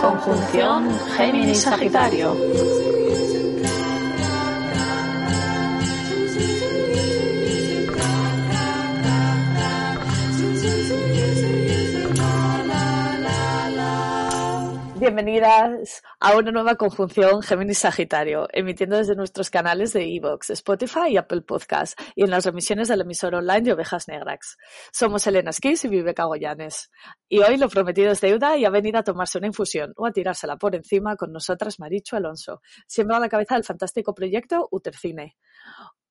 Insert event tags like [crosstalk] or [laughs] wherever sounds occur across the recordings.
Conjunción Géminis-Sagitario. Bienvenidas a una nueva conjunción Géminis-Sagitario, emitiendo desde nuestros canales de Evox, Spotify y Apple Podcast, y en las remisiones del emisor online de Ovejas Negras. Somos Elena Esquís y Viveca Goyanes. Y hoy lo prometido es deuda y ha venido a tomarse una infusión o a tirársela por encima con nosotras Marichu Alonso, siempre a la cabeza del fantástico proyecto Utercine.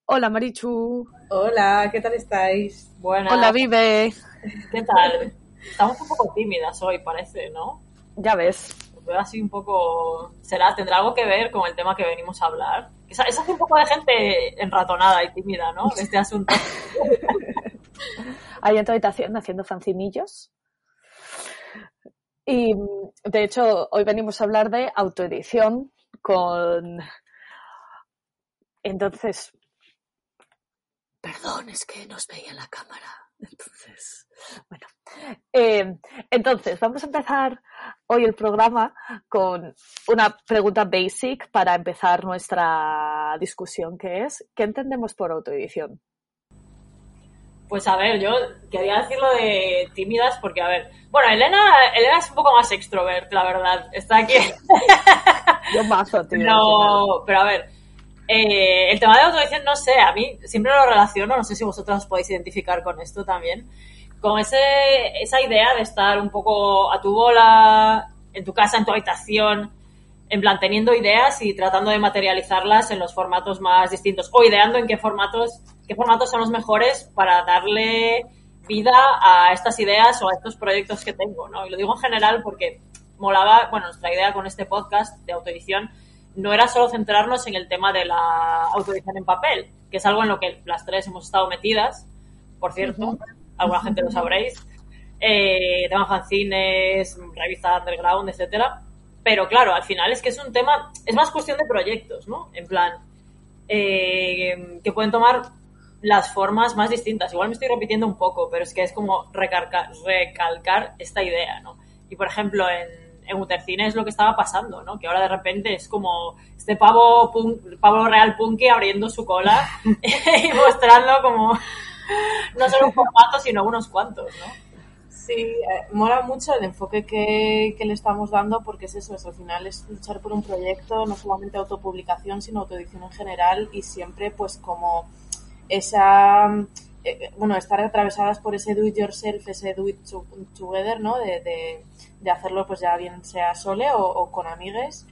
Hola Marichu. Hola, ¿qué tal estáis? Buenas. Hola Vive. ¿Qué tal? Estamos un poco tímidas hoy, parece, ¿no? Ya ves. Así un poco. ¿Será? ¿Tendrá algo que ver con el tema que venimos a hablar? Esa, es un poco de gente enratonada y tímida, ¿no? Este asunto. Ahí en tu habitación haciendo fancinillos. Y de hecho, hoy venimos a hablar de autoedición con. Entonces. Perdón, es que nos veía la cámara. Entonces, bueno. Eh, entonces, vamos a empezar hoy el programa con una pregunta basic para empezar nuestra discusión, que es, ¿qué entendemos por autoedición? Pues a ver, yo quería decirlo de tímidas porque, a ver, bueno, Elena, Elena es un poco más extrovert, la verdad, está aquí. [laughs] yo más No, pero a ver, eh, el tema de autoedición, no sé, a mí siempre lo relaciono, no sé si vosotros os podéis identificar con esto también, con ese, esa idea de estar un poco a tu bola, en tu casa, en tu habitación, en plan teniendo ideas y tratando de materializarlas en los formatos más distintos o ideando en qué formatos, qué formatos son los mejores para darle vida a estas ideas o a estos proyectos que tengo, ¿no? Y lo digo en general porque molaba, bueno, nuestra idea con este podcast de autoedición no era solo centrarnos en el tema de la autoedición en papel, que es algo en lo que las tres hemos estado metidas, por cierto, alguna gente lo sabréis, eh, tema fanzines, revistas underground, etcétera. Pero claro, al final es que es un tema, es más cuestión de proyectos, ¿no? En plan, eh, que pueden tomar las formas más distintas. Igual me estoy repitiendo un poco, pero es que es como recalcar, recalcar esta idea, ¿no? Y por ejemplo, en en Utercine es lo que estaba pasando, ¿no? Que ahora de repente es como este pavo, real punky abriendo su cola [laughs] y mostrando como no solo un formato, sino unos cuantos, ¿no? Sí, eh, mola mucho el enfoque que, le estamos dando porque es eso, es, al final es luchar por un proyecto, no solamente autopublicación, sino autoedición en general y siempre pues como esa, eh, bueno, estar atravesadas por ese do it yourself, ese do it together, ¿no? de de hacerlo pues ya bien sea sole o, con amigues.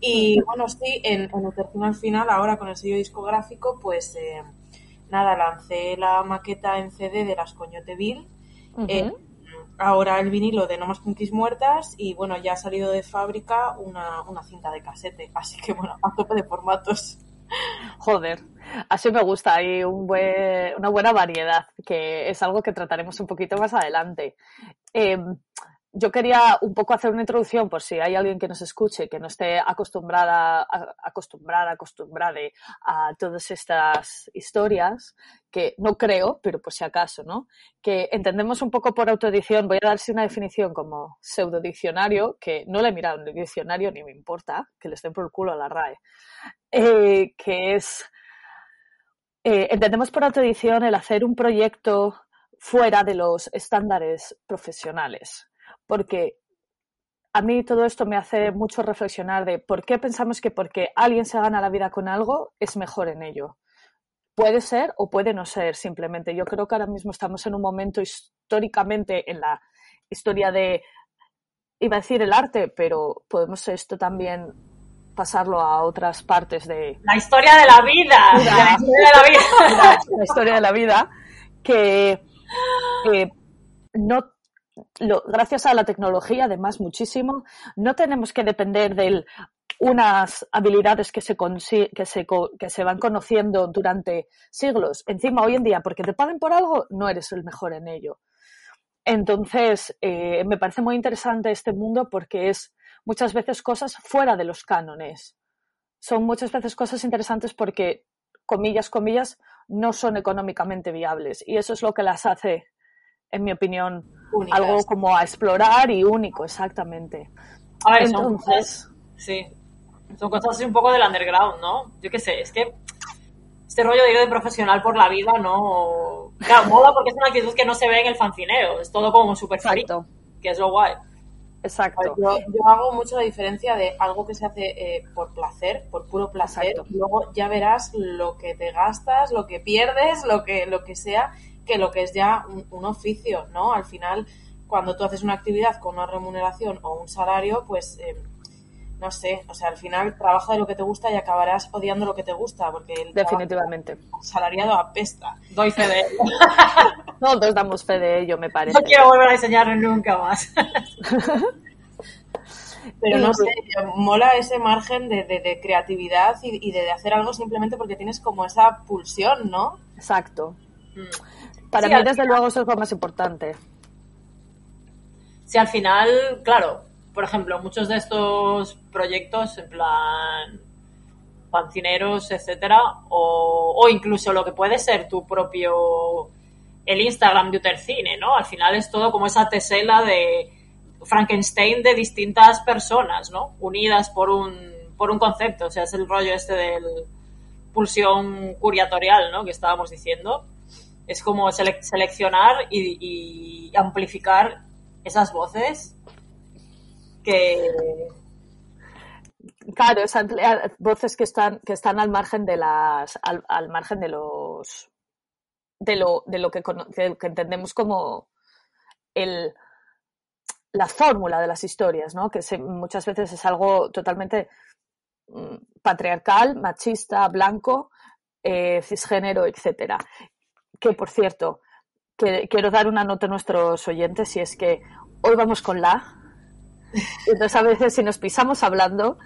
Y bueno, sí, en, en al final, ahora con el sello discográfico, pues eh, nada, lancé la maqueta en CD de las Coñote Bill. Eh, ahora el vinilo de No Más Punkies Muertas y bueno, ya ha salido de fábrica una, una cinta de casete. Así que bueno, a tope de formatos. Joder, así me gusta, hay una buena variedad, que es algo que trataremos un poquito más adelante. Eh, yo quería un poco hacer una introducción por si hay alguien que nos escuche que no esté acostumbrada, acostumbrada, acostumbrada a todas estas historias, que no creo, pero por si acaso, ¿no? Que entendemos un poco por autoedición, voy a darse una definición como pseudodiccionario, que no le he mirado en el diccionario ni me importa, que le estén por el culo a la RAE, eh, que es, eh, entendemos por autoedición el hacer un proyecto fuera de los estándares profesionales porque a mí todo esto me hace mucho reflexionar de por qué pensamos que porque alguien se gana la vida con algo es mejor en ello. Puede ser o puede no ser, simplemente. Yo creo que ahora mismo estamos en un momento históricamente en la historia de, iba a decir el arte, pero podemos esto también pasarlo a otras partes de... La historia de la vida. La, historia de la [laughs] vida. La, historia de la vida, que no gracias a la tecnología, además, muchísimo, no tenemos que depender de unas habilidades que se, que, se, que se van conociendo durante siglos. Encima, hoy en día, porque te paguen por algo, no eres el mejor en ello. Entonces, eh, me parece muy interesante este mundo porque es muchas veces cosas fuera de los cánones. Son muchas veces cosas interesantes porque comillas, comillas, no son económicamente viables. Y eso es lo que las hace, en mi opinión, algo como a explorar y único, exactamente. A ver, Entonces, son cosas, sí, son cosas así un poco del underground, ¿no? Yo qué sé, es que este rollo de ir de profesional por la vida, ¿no? Claro, moda porque es una actitud que no se ve en el fancineo, es todo como súper frito, que es lo guay. Exacto. Yo, hago mucho la diferencia de algo que se hace eh, por placer, por puro placer, y luego ya verás lo que te gastas, lo que pierdes, lo que, lo que sea, que lo que es ya un, oficio, ¿no? Al final, cuando tú haces una actividad con una remuneración o un salario, pues eh, no sé, o sea, al final trabaja de lo que te gusta y acabarás odiando lo que te gusta, porque el definitivamente salariado apesta. Doy fe de [laughs] ello. Todos damos fe de ello, me parece. No quiero volver a enseñarlo nunca más. [laughs] Pero no sé, mola ese margen de, creatividad y, de hacer algo simplemente porque tienes como esa pulsión, ¿no? Exacto. Mm. Para mí, desde luego, eso es lo más importante. Si al final, claro, por ejemplo, muchos de estos proyectos, en plan pancineros, etcétera, o, incluso lo que puede ser tu propio el Instagram de Utercine, ¿no? Al final es todo como esa tesela de Frankenstein de distintas personas, ¿no? Unidas por un, por un concepto, o sea, es el rollo este del pulsión curiatorial, ¿no? Que estábamos diciendo. Es como seleccionar y amplificar esas voces que claro es voces que están que están al margen de las al, margen de los de lo de lo que, entendemos como el la fórmula de las historias no que muchas veces es algo totalmente mm, patriarcal machista blanco eh, cisgénero etcétera. Que por cierto que, quiero dar una nota a nuestros oyentes y es que hoy vamos con la entonces a veces si nos pisamos hablando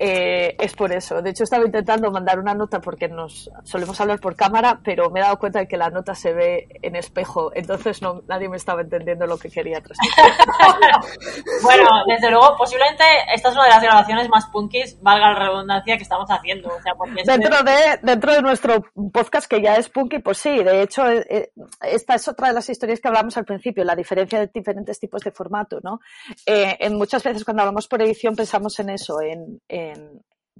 eh, es por eso. De hecho, estaba intentando mandar una nota porque nos solemos hablar por cámara, pero me he dado cuenta de que la nota se ve en espejo, entonces no, nadie me estaba entendiendo lo que quería transmitir. [laughs] bueno, desde luego, posiblemente esta es una de las grabaciones más punkis, valga la redundancia, que estamos haciendo. dentro, de, dentro de nuestro podcast, que ya es punky, pues sí, de hecho, eh, eh, esta es otra de las historias que hablamos al principio, la diferencia de diferentes tipos de formato, ¿no? en muchas veces cuando hablamos por edición pensamos en eso, en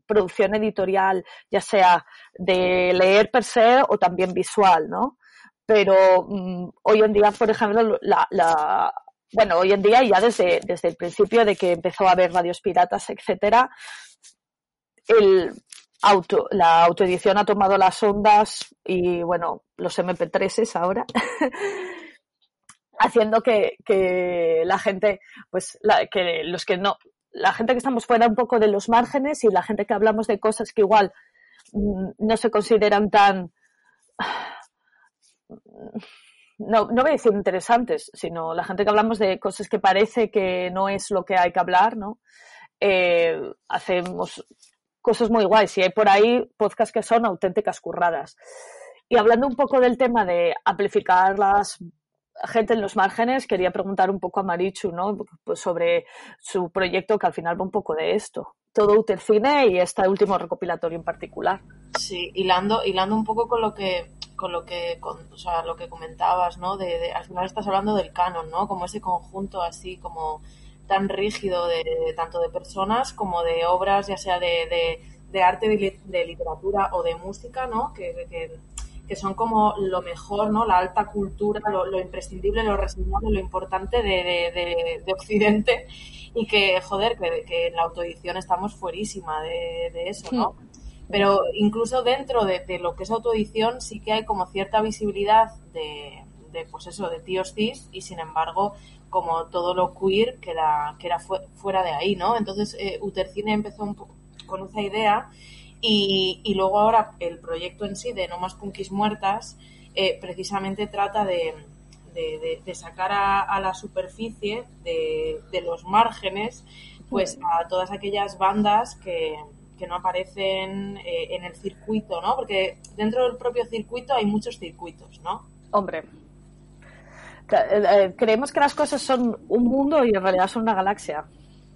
producción editorial, ya sea de leer per se o también visual, ¿no? Pero mm, hoy en día, por ejemplo, la, bueno, hoy en día ya desde, desde el principio de que empezó a haber radios piratas, etcétera, el auto, la autoedición ha tomado las ondas y bueno, los MP3s ahora. [laughs] haciendo que, que, la gente, pues, que los que no, la gente que estamos fuera un poco de los márgenes y la gente que hablamos de cosas que igual mm, no se consideran tan [sighs] no, no voy a decir interesantes, sino la gente que hablamos de cosas que parece que no es lo que hay que hablar, ¿no? Eh, hacemos cosas muy guays y hay por ahí podcasts que son auténticas curradas. Y hablando un poco del tema de amplificar las gente en los márgenes, quería preguntar un poco a Marichu, ¿no? Pues sobre su proyecto que al final va un poco de esto. Todo Utercine y este último recopilatorio en particular. Sí, hilando, hilando un poco con lo que con lo que o sea, lo que comentabas, ¿no? De, al final estás hablando del canon, ¿no? Como ese conjunto así como tan rígido de, tanto de personas como de obras, ya sea de, de, arte, de, literatura o de música, ¿no? Que, que, que son como lo mejor, ¿no? La alta cultura, lo, imprescindible, lo reseñable, lo importante de, Occidente y que, joder, que, en la autoedición estamos fuerísima de, eso, ¿no? Pero incluso dentro de, lo que es autoedición sí que hay como cierta visibilidad de, pues eso, de tíos cis y sin embargo como todo lo queer queda, queda fuera de ahí, ¿no? Entonces eh, Utercine empezó un poco con esa idea y, y, luego ahora el proyecto en sí de No Más Punkis Muertas eh, precisamente trata de, de, sacar a, la superficie de, los márgenes pues a todas aquellas bandas que, que no aparecen eh, en el circuito, ¿no? Porque dentro del propio circuito hay muchos circuitos, ¿no? Hombre, eh, creemos que las cosas son un mundo y en realidad son una galaxia.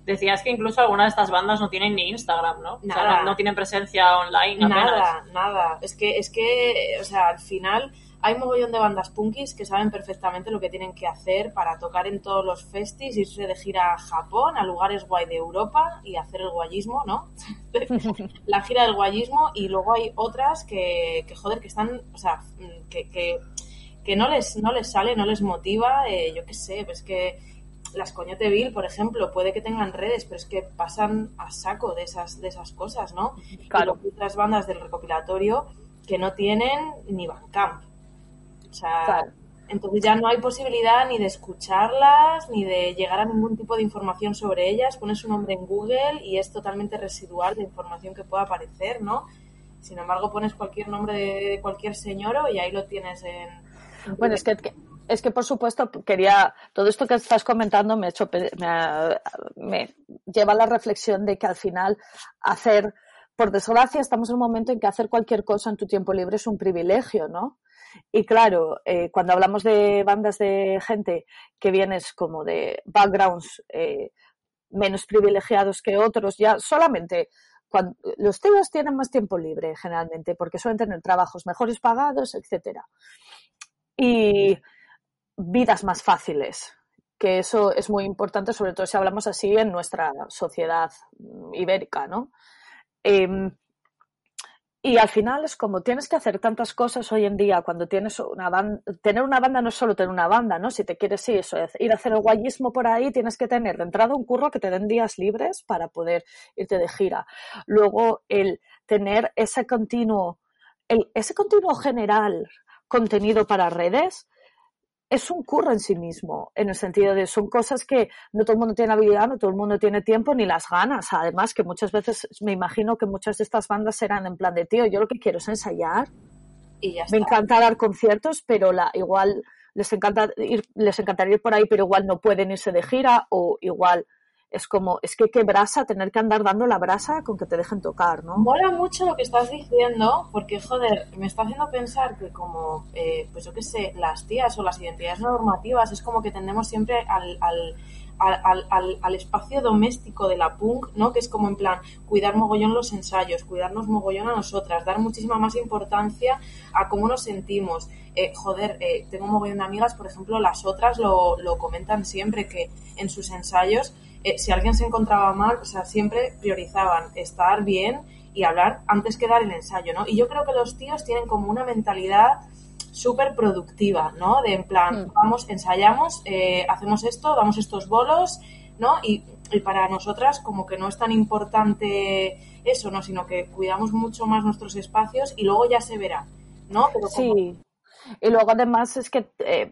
Decías que incluso algunas de estas bandas no tienen ni Instagram, ¿no? Nada. O sea, no, no tienen presencia online apenas. Nada, nada. Es que, es que, o sea, al final hay mogollón de bandas punkis que saben perfectamente lo que tienen que hacer para tocar en todos los festis, irse de gira a Japón, a lugares guay de Europa y hacer el guayismo, ¿no? [laughs] la gira del guayismo y luego hay otras que, que joder, que están, o sea, que, que, que no les, no les sale, no les motiva, eh, yo qué sé, pues que las Coñote Bill, por ejemplo, puede que tengan redes, pero es que pasan a saco de esas, de esas cosas, ¿no? Claro. Y otras bandas del recopilatorio que no tienen ni Bandcamp. O sea, Claro. entonces ya no hay posibilidad ni de escucharlas, ni de llegar a ningún tipo de información sobre ellas. Pones su nombre en Google y es totalmente residual la información que pueda aparecer, ¿no? Sin embargo, pones cualquier nombre de, cualquier señoro y ahí lo tienes en... en Bueno, es que, es que por supuesto quería, todo esto que estás comentando me, hecho, me, lleva a la reflexión de que al final hacer, por desgracia, estamos en un momento en que hacer cualquier cosa en tu tiempo libre es un privilegio, ¿no? Y claro, eh, cuando hablamos de bandas de gente que vienes como de backgrounds eh, menos privilegiados que otros, ya solamente los tíos tienen más tiempo libre generalmente porque suelen tener trabajos mejores pagados, etcétera. Y vidas más fáciles, que eso es muy importante, sobre todo si hablamos así en nuestra sociedad mm, ibérica, ¿no? Em, y al final es como tienes que hacer tantas cosas hoy en día cuando tienes una banda. Tener una banda no es solo tener una banda, ¿no? Si te quieres ir, eso, ir a hacer el guayismo por ahí, tienes que tener de entrada un curro que te den días libres para poder irte de gira. Luego, el tener ese continuo, el, ese continuo general contenido para redes es un curro en sí mismo, en el sentido de son cosas que no todo el mundo tiene habilidad, no todo el mundo tiene tiempo ni las ganas. Además, que muchas veces me imagino que muchas de estas bandas serán en plan de tío, yo lo que quiero es ensayar, y ya me encanta dar conciertos, pero la, igual les encanta ir, les encantaría ir por ahí, pero igual no pueden irse de gira, o igual es como, es que qué brasa tener que andar dando la brasa con que te dejen tocar, ¿no? Mola mucho lo que estás diciendo, porque, joder, me está haciendo pensar que como, eh, pues yo qué sé, las tías o las identidades normativas es como que tendemos siempre al, al, al, al, al espacio doméstico de la punk, ¿no? Que es como en plan, cuidar mogollón los ensayos, cuidarnos mogollón a nosotras, dar muchísima más importancia a cómo nos sentimos. Eh, joder, eh, tengo mogollón de amigas, por ejemplo, las otras lo, lo comentan siempre, que en sus ensayos eh, si alguien se encontraba mal, o sea, siempre priorizaban estar bien y hablar antes que dar el ensayo, ¿no? Y yo creo que los tíos tienen como una mentalidad súper productiva, ¿no? De en plan, Mm. vamos, ensayamos, eh, hacemos esto, damos estos bolos, ¿no? Y, y para nosotras como que no es tan importante eso, ¿no? Sino que cuidamos mucho más nuestros espacios y luego ya se verá, ¿no? Pero como- Sí. Y luego además es que eh,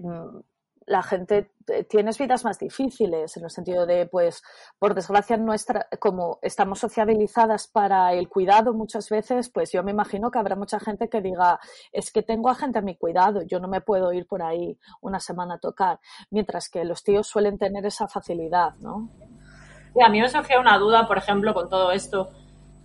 la gente tienes vidas más difíciles en el sentido de, pues, por desgracia nuestra, como estamos sociabilizadas para el cuidado muchas veces, pues yo me imagino que habrá mucha gente que diga, es que tengo a gente a mi cuidado, yo no me puedo ir por ahí una semana a tocar, mientras que los tíos suelen tener esa facilidad, ¿no? Sí, a mí me surgió una duda, por ejemplo, con todo esto,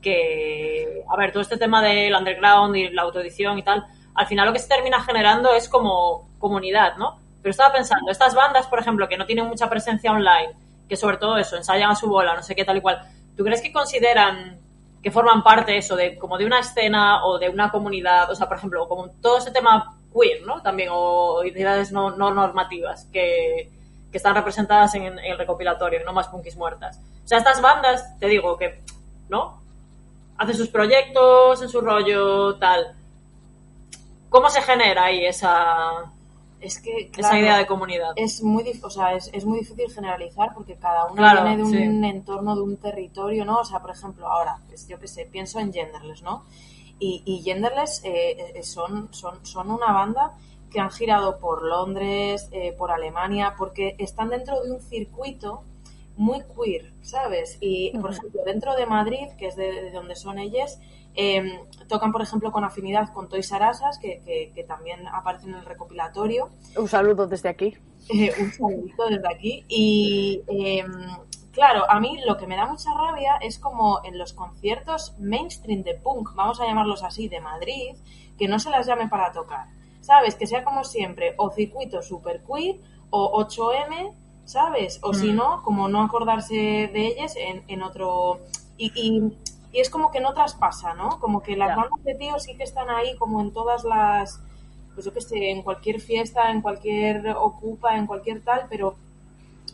que, a ver, todo este tema del underground y la autoedición y tal, al final lo que se termina generando es como comunidad, ¿no? Pero estaba pensando, estas bandas, por ejemplo, que no tienen mucha presencia online, que sobre todo eso, ensayan a su bola, no sé qué tal y cual, ¿tú crees que consideran que forman parte eso de como de una escena o de una comunidad, o sea, por ejemplo, como todo ese tema queer, ¿no? También, o identidades no, no normativas que, que están representadas en, en el recopilatorio, no más punkis muertas. O sea, estas bandas, te digo que, ¿no? Hacen sus proyectos en su rollo, tal. ¿Cómo se genera ahí esa, es que, esa idea de comunidad? es muy o sea, es, es muy difícil generalizar porque cada uno Claro, viene de un sí. entorno, de un territorio, ¿no? O sea, por ejemplo, ahora, pues, yo qué sé, pienso en Genderless, ¿no? Y, y Genderless eh, eh, son, son, son una banda que han girado por Londres, eh, por Alemania, porque están dentro de un circuito muy queer, ¿sabes? Y, por ejemplo, dentro de Madrid, que es de, de donde son ellas, eh, tocan, por ejemplo, con afinidad con Toys R Us, que, que, que también aparecen en el recopilatorio. Un saludo desde aquí. Eh, un saludito desde aquí. Y eh, claro, a mí lo que me da mucha rabia es como en los conciertos mainstream de punk, vamos a llamarlos así, de Madrid, que no se las llame para tocar. ¿Sabes? Que sea como siempre, o circuito super queer, o 8M, ¿sabes? O si Mm. no, como no acordarse de ellas en, en otro... Y, y- y es como que no traspasa, ¿no? Como que las bandas de tíos sí que están ahí como en todas las... Pues yo qué sé, en cualquier fiesta, en cualquier ocupa, en cualquier tal, pero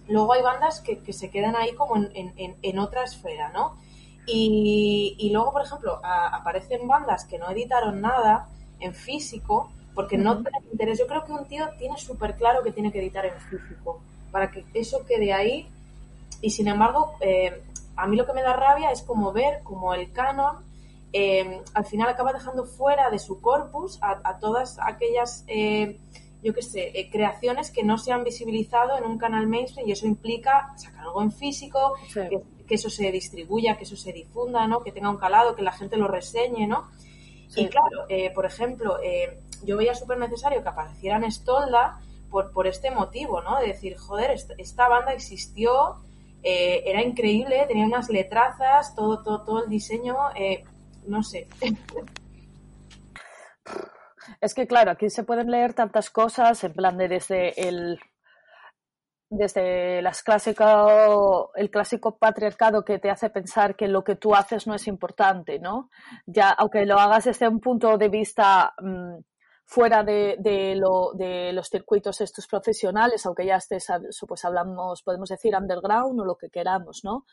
luego hay bandas que, que se quedan ahí como en, en- en- otra esfera, ¿no? Y, y luego, por ejemplo, a- aparecen bandas que no editaron nada en físico porque no tienen interés. Yo creo que un tío tiene súper claro que tiene que editar en físico para que eso quede ahí. Y sin embargo, eh, a mí lo que me da rabia es como ver como el canon eh, al final acaba dejando fuera de su corpus a, a todas aquellas, eh, yo qué sé, eh, creaciones que no se han visibilizado en un canal mainstream y eso implica sacar algo en físico, Sí. que, que eso se distribuya, que eso se difunda, ¿no? Que tenga un calado, que la gente lo reseñe, ¿no? Sí. Y claro, por ejemplo, yo veía súper necesario que aparecieran Stolda por, por este motivo, ¿no? De decir, joder, esta, esta banda existió, eh, era increíble, tenía unas letrazas, todo, todo, todo el diseño, eh, no sé. Es que claro, aquí se pueden leer tantas cosas, en plan de desde el desde las clásico, el clásico patriarcado que te hace pensar que lo que tú haces no es importante, ¿no? Ya, aunque lo hagas desde un punto de vista mm, fuera de, de, lo, de los circuitos estos profesionales, aunque ya estés, pues hablamos, podemos decir underground o lo que queramos, ¿no?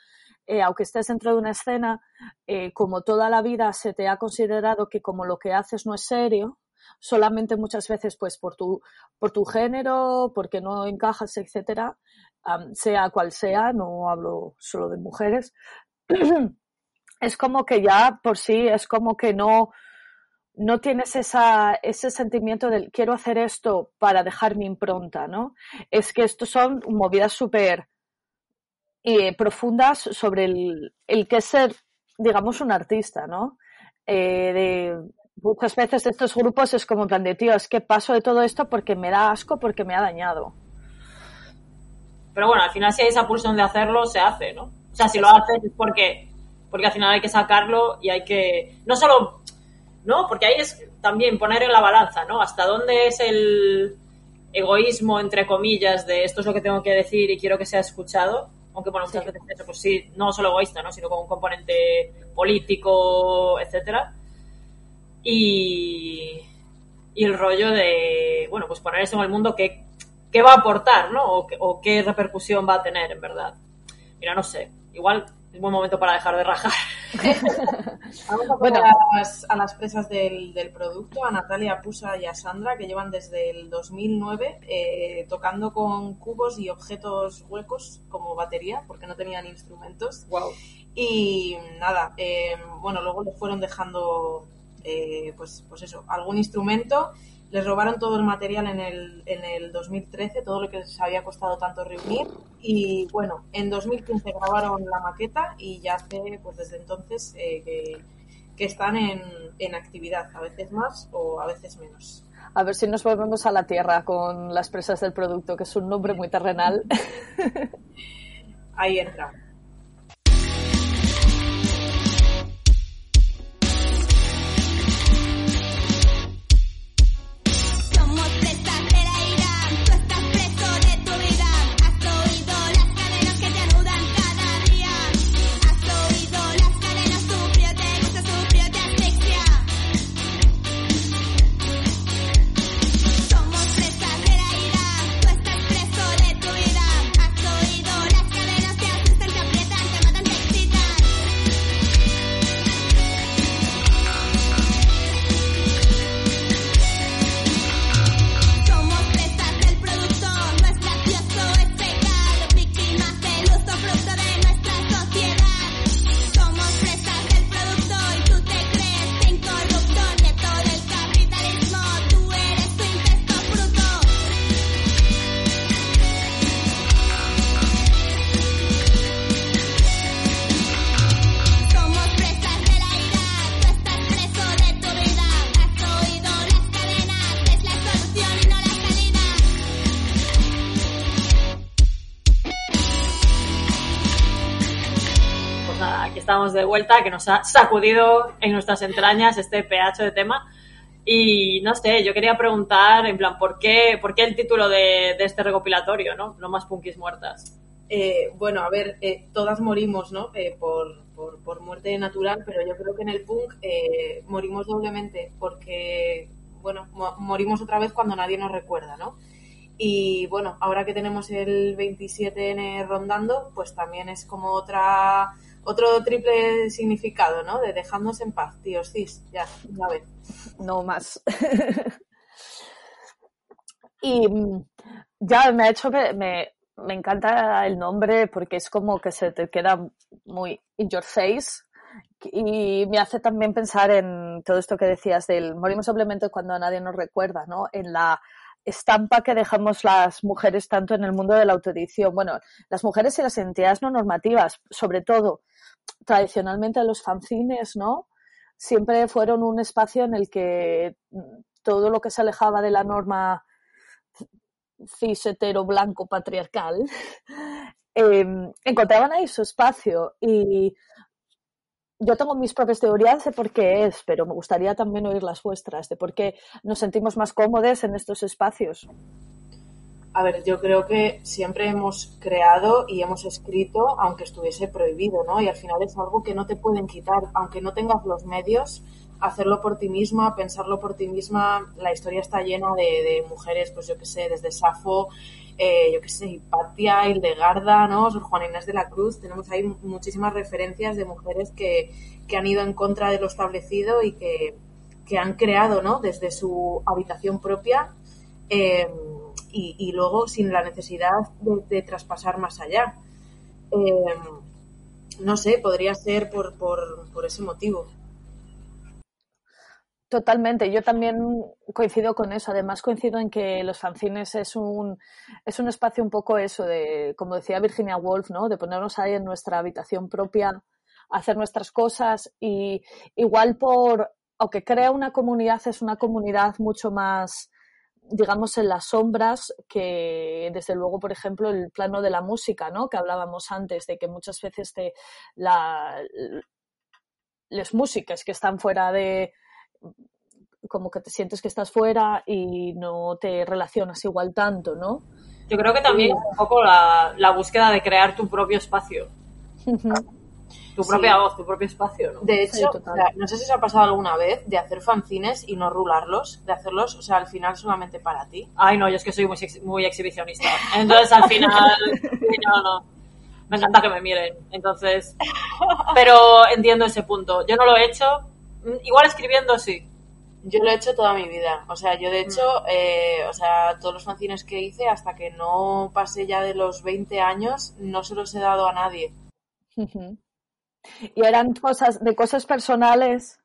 Eh, aunque estés dentro de una escena, eh, como toda la vida se te ha considerado que como lo que haces no es serio, solamente muchas veces pues por tu, por tu género, porque no encajas, etcétera, um, sea cual sea, no hablo solo de mujeres, [clears throat] es como que ya por sí es como que no, no tienes esa, ese sentimiento del quiero hacer esto para dejar mi impronta, ¿no? Es que estos son movidas súper eh, profundas sobre el, el que es ser, digamos, un artista, ¿no? Eh, de, muchas veces estos grupos es como en plan de, tío, es que paso de todo esto porque me da asco, porque me ha dañado. Pero bueno, al final si hay esa pulsión de hacerlo, se hace, ¿no? O sea, si lo haces es porque, porque al final hay que sacarlo y hay que... No solo... ¿No? Porque ahí es también poner en la balanza, ¿no? Hasta dónde es el egoísmo, entre comillas, de esto es lo que tengo que decir y quiero que sea escuchado. Aunque, bueno, muchas Sí. veces eso, pues sí, no solo egoísta, ¿no? Sino con un componente político, etcétera. Y, y el rollo de, bueno, pues poner eso en el mundo que, qué va a aportar, ¿no? O, o qué repercusión va a tener, en verdad. Mira, no sé, igual es buen momento para dejar de rajar. [laughs] Vamos a poner Bueno. a, las, a las presas del, del producto, a Natalia, a Pusa y a Sandra, que llevan desde el 2009 eh, tocando con cubos y objetos huecos como batería, porque no tenían instrumentos. Wow. Y nada, eh, bueno, luego les fueron dejando, eh, pues, pues eso, algún instrumento. Les robaron todo el material en el, en el 2013, todo lo que les había costado tanto reunir. Y bueno, en 2015 grabaron la maqueta y ya hace, pues desde entonces, eh, que, que están en, en actividad, a veces más o a veces menos. A ver si nos volvemos a la tierra con las presas del producto, que es un nombre muy terrenal. [laughs] Ahí entra. Vuelta, que nos ha sacudido en nuestras entrañas este PH de tema. Y no sé, yo quería preguntar, en plan, ¿por qué, por qué el título de, de este recopilatorio, ¿no? No más punkis muertas. Eh, bueno, a ver, eh, todas morimos, ¿no? Eh, por, por, por muerte natural, pero yo creo que en el punk eh, morimos doblemente porque, bueno, mo- morimos otra vez cuando nadie nos recuerda, ¿no? Y bueno, ahora que tenemos el 27N rondando, pues también es como otra otro triple significado, ¿no? De dejadnos en paz, tíos, cis, ya, una vez. no más. [laughs] y mm, ya me ha hecho, me, me, me encanta el nombre porque es como que se te queda muy in your face y me hace también pensar en todo esto que decías del morimos simplemente cuando nadie nos recuerda, ¿no? En la estampa que dejamos las mujeres tanto en el mundo de la autoedición. Bueno, las mujeres y las entidades no normativas, sobre todo tradicionalmente los fanzines, ¿no? Siempre fueron un espacio en el que todo lo que se alejaba de la norma cis hetero blanco patriarcal [laughs] eh, encontraban ahí su espacio y yo tengo mis propias teorías de por qué es, pero me gustaría también oír las vuestras, de por qué nos sentimos más cómodos en estos espacios. A ver, yo creo que siempre hemos creado y hemos escrito, aunque estuviese prohibido, ¿no? Y al final es algo que no te pueden quitar, aunque no tengas los medios, hacerlo por ti misma, pensarlo por ti misma. La historia está llena de, mujeres, pues yo qué sé, desde Safo, eh, yo qué sé, Hipatia, Hildegarda, ¿no? Sor Juana Inés de la Cruz. Tenemos ahí muchísimas referencias de mujeres que, que han ido en contra de lo establecido y que, que han creado, ¿no? Desde su habitación propia. Eh, y, y, luego sin la necesidad de, traspasar más allá. Eh, no sé, podría ser por, por, por, ese motivo. Totalmente, yo también coincido con eso. Además, coincido en que los fanzines es un, es un espacio un poco eso de, como decía Virginia Woolf, ¿no? de ponernos ahí en nuestra habitación propia, hacer nuestras cosas y igual por, aunque crea una comunidad, es una comunidad mucho más digamos, en las sombras que, desde luego, por ejemplo, el plano de la música, ¿no? Que hablábamos antes, de que muchas veces te, la, las músicas que están fuera de como que te sientes que estás fuera y no te relacionas igual tanto, ¿no? Yo creo que también es un poco la, la búsqueda de crear tu propio espacio. tu propia sí. voz, tu propio espacio, ¿no? De hecho, sí, o sea, no sé si os ha pasado alguna vez de hacer fanzines y no rularlos, de hacerlos, o sea, al final solamente para ti. Ay, no, yo es que soy muy, muy exhibicionista. Entonces, al final, no, no. Me encanta que me miren. Entonces, pero entiendo ese punto. Yo no lo he hecho. Igual escribiendo, sí. Yo lo he hecho toda mi vida. O sea, yo de hecho, eh, o sea, todos los fanzines que hice, hasta que no pasé ya de los 20 años, no se los he dado a nadie. [laughs] ¿Y eran cosas de cosas personales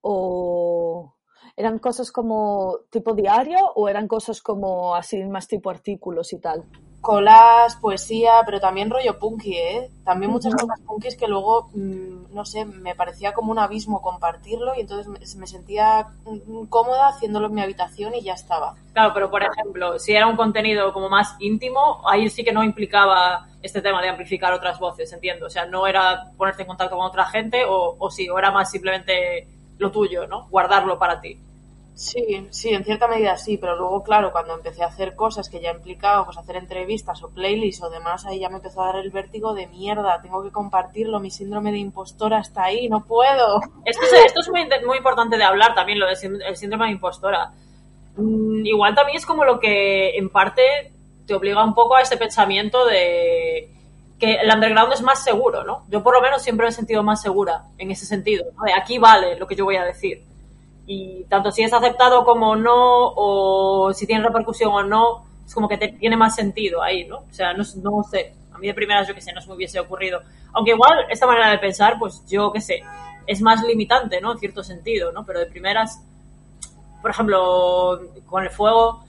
o eran cosas como tipo diario o eran cosas como así más tipo artículos y tal? Colas, poesía, pero también rollo punky, ¿eh? También muchas cosas punkis que luego, mmm, no sé, me parecía como un abismo compartirlo y entonces me, me, sentía cómoda haciéndolo en mi habitación y ya estaba. Claro, pero por ejemplo, si era un contenido como más íntimo, ahí sí que no implicaba este tema de amplificar otras voces, entiendo. O sea, no era ponerte en contacto con otra gente o, o sí, o era más simplemente lo tuyo, ¿no? Guardarlo para ti. Sí, sí, en cierta medida sí, pero luego, claro, cuando empecé a hacer cosas que ya implicaba, pues hacer entrevistas o playlists o demás, ahí ya me empezó a dar el vértigo de mierda, tengo que compartirlo, mi síndrome de impostora está ahí, no puedo. Esto es, esto es muy, muy importante de hablar también, lo del síndrome de impostora. Mm, igual también es como lo que en parte te obliga un poco a ese pensamiento de que el underground es más seguro, ¿no? Yo por lo menos siempre me he sentido más segura en ese sentido, de aquí vale lo que yo voy a decir y tanto si es aceptado como no o si tiene repercusión o no es como que tiene más sentido ahí no o sea no, no sé a mí de primeras yo que sé no se me hubiese ocurrido. Aunque igual esta manera de pensar pues yo que sé es más limitante no en cierto sentido no pero de primeras por ejemplo con el fuego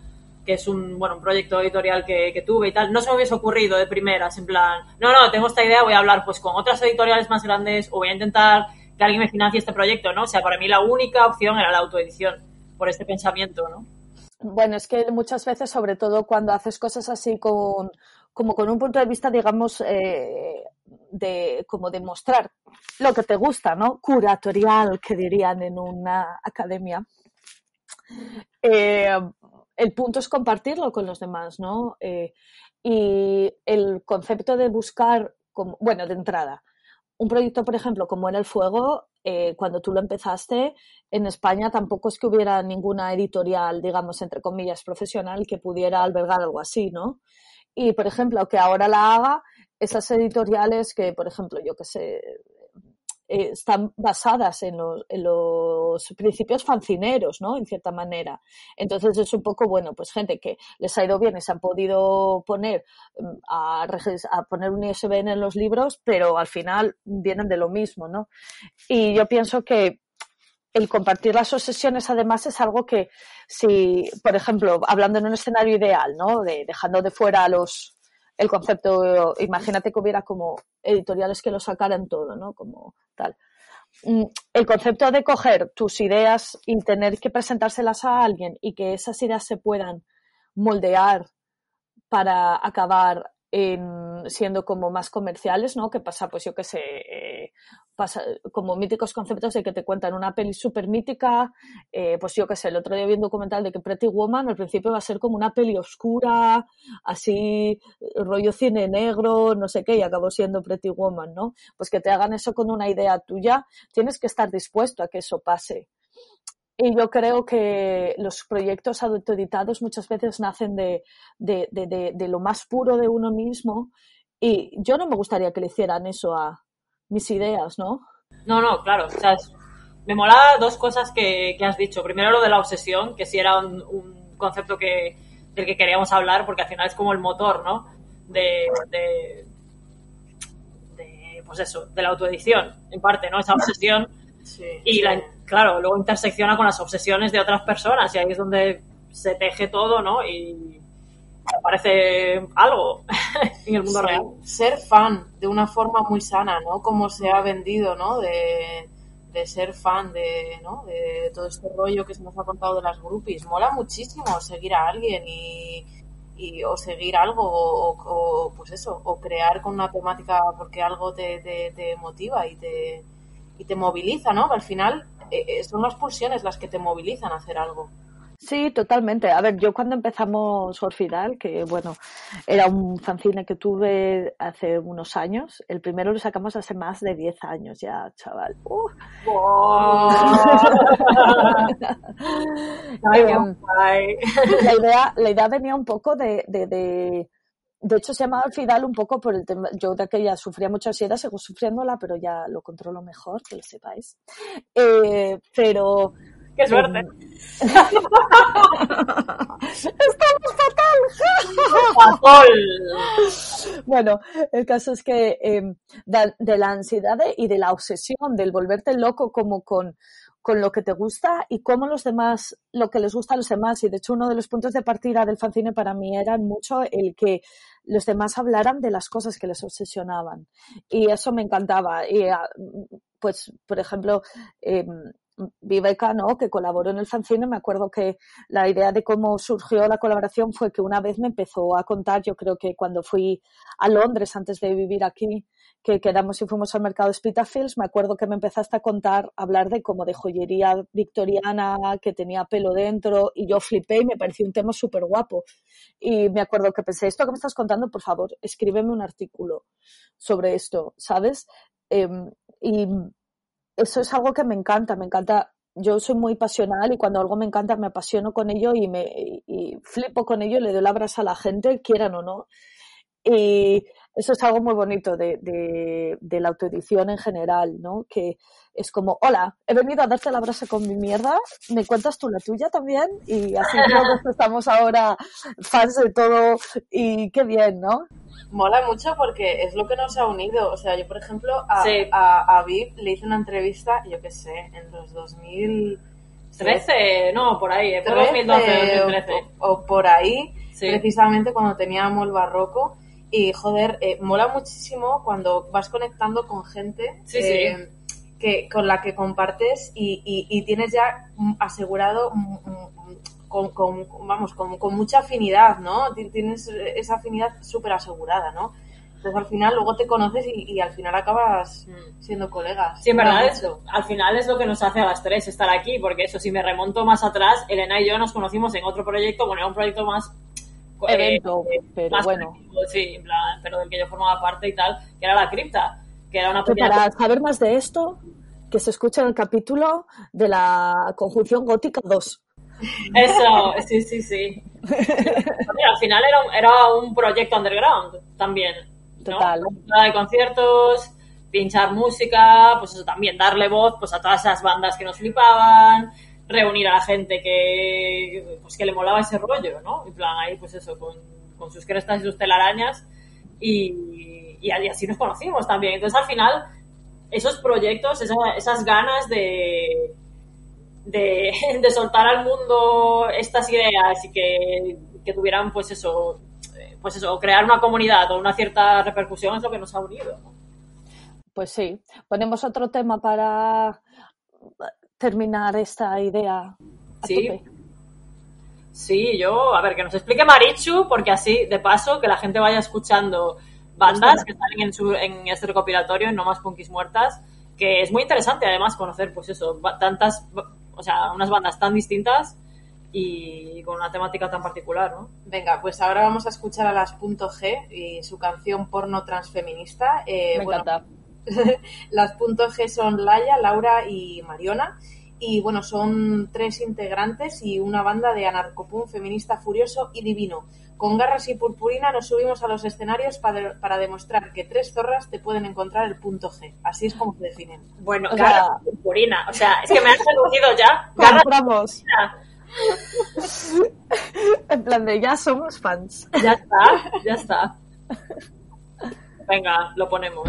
que es un bueno un proyecto editorial que, que tuve y tal no se me hubiese ocurrido de primeras en plan no no tengo esta idea voy a hablar pues con otras editoriales más grandes o voy a intentar que alguien me financie este proyecto, ¿no? O sea, para mí la única opción era la autoedición, por este pensamiento, ¿no? Bueno, es que muchas veces, sobre todo cuando haces cosas así con, como con un punto de vista, digamos, eh, de como demostrar lo que te gusta, ¿no? Curatorial, que dirían en una academia. Eh, el punto es compartirlo con los demás, ¿no? Eh, y el concepto de buscar, bueno, de entrada, un proyecto, por ejemplo, como era El Fuego, eh, cuando tú lo empezaste, en España tampoco es que hubiera ninguna editorial, digamos, entre comillas, profesional que pudiera albergar algo así, ¿no? Y, por ejemplo, que ahora la haga, esas editoriales que, por ejemplo, yo que sé, eh, están basadas en los, en los principios fancineros, ¿no? En cierta manera. Entonces es un poco, bueno, pues gente que les ha ido bien y se han podido poner mm, a, a poner un ISBN en los libros, pero al final vienen de lo mismo, ¿no? Y yo pienso que el compartir las obsesiones además es algo que si, por ejemplo, hablando en un escenario ideal, ¿no? De, dejando de fuera los el concepto, imagínate que hubiera como editoriales que lo sacaran todo, ¿no? Como tal. Mm, El concepto de coger tus ideas y tener que presentárselas a alguien y que esas ideas se puedan moldear para acabar en, siendo como más comerciales, ¿no? Que pasa, pues yo qué sé, eh, pasa como míticos conceptos de que te cuentan una peli súper mítica, eh, pues yo qué sé, el otro día vi un documental de que Pretty Woman al principio va a ser como una peli oscura, así, rollo cine negro, no sé qué, y acabó siendo Pretty Woman, ¿no? Pues que te hagan eso con una idea tuya, tienes que estar dispuesto a que eso pase. Y yo creo que los proyectos autoeditados muchas veces nacen de, de, de, de, de lo más puro de uno mismo y yo no me gustaría que le hicieran eso a mis ideas, ¿no? No, no, claro. O sea, es- me mola dos cosas que, que has dicho. Primero lo de la obsesión, que sí era un, un concepto que, del que queríamos hablar, porque al final es como el motor, ¿no? De, de, de, pues eso, de la autoedición, en parte, ¿no? Esa obsesión. Sí, Y sí. la, claro, luego intersecciona con las obsesiones de otras personas y ahí es donde se teje todo, ¿no? Y aparece algo [laughs] en el mundo real. Ser fan de una forma muy sana, ¿no? Como se ha vendido, ¿no? De, de ser fan de, ¿no? de todo este rollo que se nos ha contado de las groupies. Mola muchísimo seguir a alguien y, y- o seguir algo o, o, pues eso, o crear con una temática porque algo te, te, te motiva y te, y te moviliza, ¿no? Al final eh, eh, son las pulsiones las que te movilizan a hacer algo. Sí, totalmente. A ver, yo cuando empezamos Orfidal, que bueno, era un fanzine que tuve hace unos años, el primero lo sacamos hace más de 10 años ya, chaval. Uh. Guay. [laughs] la idea, la idea venía un poco de, de, de, de hecho se llamaba Orfidal un poco por el tema, yo de aquella sufría mucha ansiedad, sigo sufriéndola, pero ya lo controlo mejor, que lo sepáis. Eh, pero Qué suerte. [laughs] estamos fatal. Pasol. Bueno, el caso es que eh, de, de la ansiedad y de la obsesión, del volverte loco como con, con lo que te gusta y cómo los demás, lo que les gusta a los demás. Y de hecho uno de los puntos de partida del fanzine para mí era mucho el que los demás hablaran de las cosas que les obsesionaban. Y eso me encantaba. Y ah, pues, por ejemplo, eh, Viveca, ¿no? que colaboró en el fanzine, me acuerdo que la idea de cómo surgió la colaboración fue que una vez me empezó a contar, yo creo que cuando fui a Londres antes de vivir aquí, que quedamos y fuimos al mercado de Spitalfields, me acuerdo que me empezaste a contar, a hablar de como de joyería victoriana, que tenía pelo dentro, y yo flipé y me pareció un tema súper guapo. Y me acuerdo que pensé, esto que me estás contando, por favor, escríbeme un artículo sobre esto, ¿sabes? Em, y eso es algo que me encanta, me encanta. Yo soy muy pasional y cuando algo me encanta me apasiono con ello y me y, flipo con ello, le doy la brasa a la gente, quieran o no. Y eso es algo muy bonito de, de, de la autoedición en general, ¿no? Que es como, hola, he venido a darte la brasa con mi mierda, ¿me cuentas tú la tuya también? Y así [laughs] todos estamos ahora fans de todo y qué bien, ¿no? Mola mucho porque es lo que nos ha unido. O sea, yo, por ejemplo, a, Sí. a, a Viv le hice una entrevista, yo qué sé, en los 2000... 13, no, por ahí, eh, por 2012, 2013. o, o por ahí, Sí. precisamente cuando teníamos el barroco. Y joder, eh, mola muchísimo cuando vas conectando con gente Sí, eh, Que, con la que compartes y, y- y tienes ya asegurado con, con- vamos, con, con mucha afinidad, ¿no? Ti- Tienes esa afinidad súper asegurada, ¿no? Entonces al final luego te conoces y, y al final acabas Mm. siendo colegas. Sí, en verdad, es- al final es lo que nos hace a las tres estar aquí, porque eso, si me remonto más atrás, Elena y yo nos conocimos en otro proyecto, bueno, era un proyecto más... eh, Evento, pero más bueno. Sí, en plan, pero del que yo formaba parte y tal, que era la cripta, que era una pequeña... para saber más de esto, que se escuche en el capítulo de la conjunción gótica 2. Eso, sí, sí, sí. [laughs] Mira, al final era, un- era un proyecto underground también. ¿no? Total. De conciertos, pinchar música, pues eso también, darle voz pues a todas esas bandas que nos flipaban, reunir a la gente que, pues, que le molaba ese rollo, ¿no? En plan, ahí pues eso, con, sus crestas y sus telarañas y, así nos conocimos también. Entonces al final, esos proyectos, esa- esas ganas de, [laughs] de, soltar al mundo estas ideas y que, que tuvieran pues eso pues eso crear una comunidad o una cierta repercusión es lo que nos ha unido ¿no? Pues sí, ponemos otro tema para terminar esta idea. a Sí. tope. sí yo a ver que nos explique Marichu porque así de paso que la gente vaya escuchando bandas que salen en, su, en este recopilatorio en No Más Punkis Muertas que es muy interesante además conocer pues eso tantas o sea unas bandas tan distintas y con una temática tan particular ¿no? Venga, pues ahora vamos a escuchar a las Punto G y su canción porno transfeminista. Eh, Me bueno, encanta. [laughs] Las punto G son Laia, Laura y Mariona. Y bueno, son tres integrantes y una banda de anarcopunk feminista furioso y divino. Con garras y purpurina nos subimos a los escenarios para, para demostrar que tres zorras te pueden encontrar el punto G. Así es como se definen. Bueno, O garras sea- y purpurina. O sea, es que me han seducido ya. [laughs] Garras Compramos. y purpurina. En plan de ya somos fans. Ya está, ya está. Venga, lo ponemos.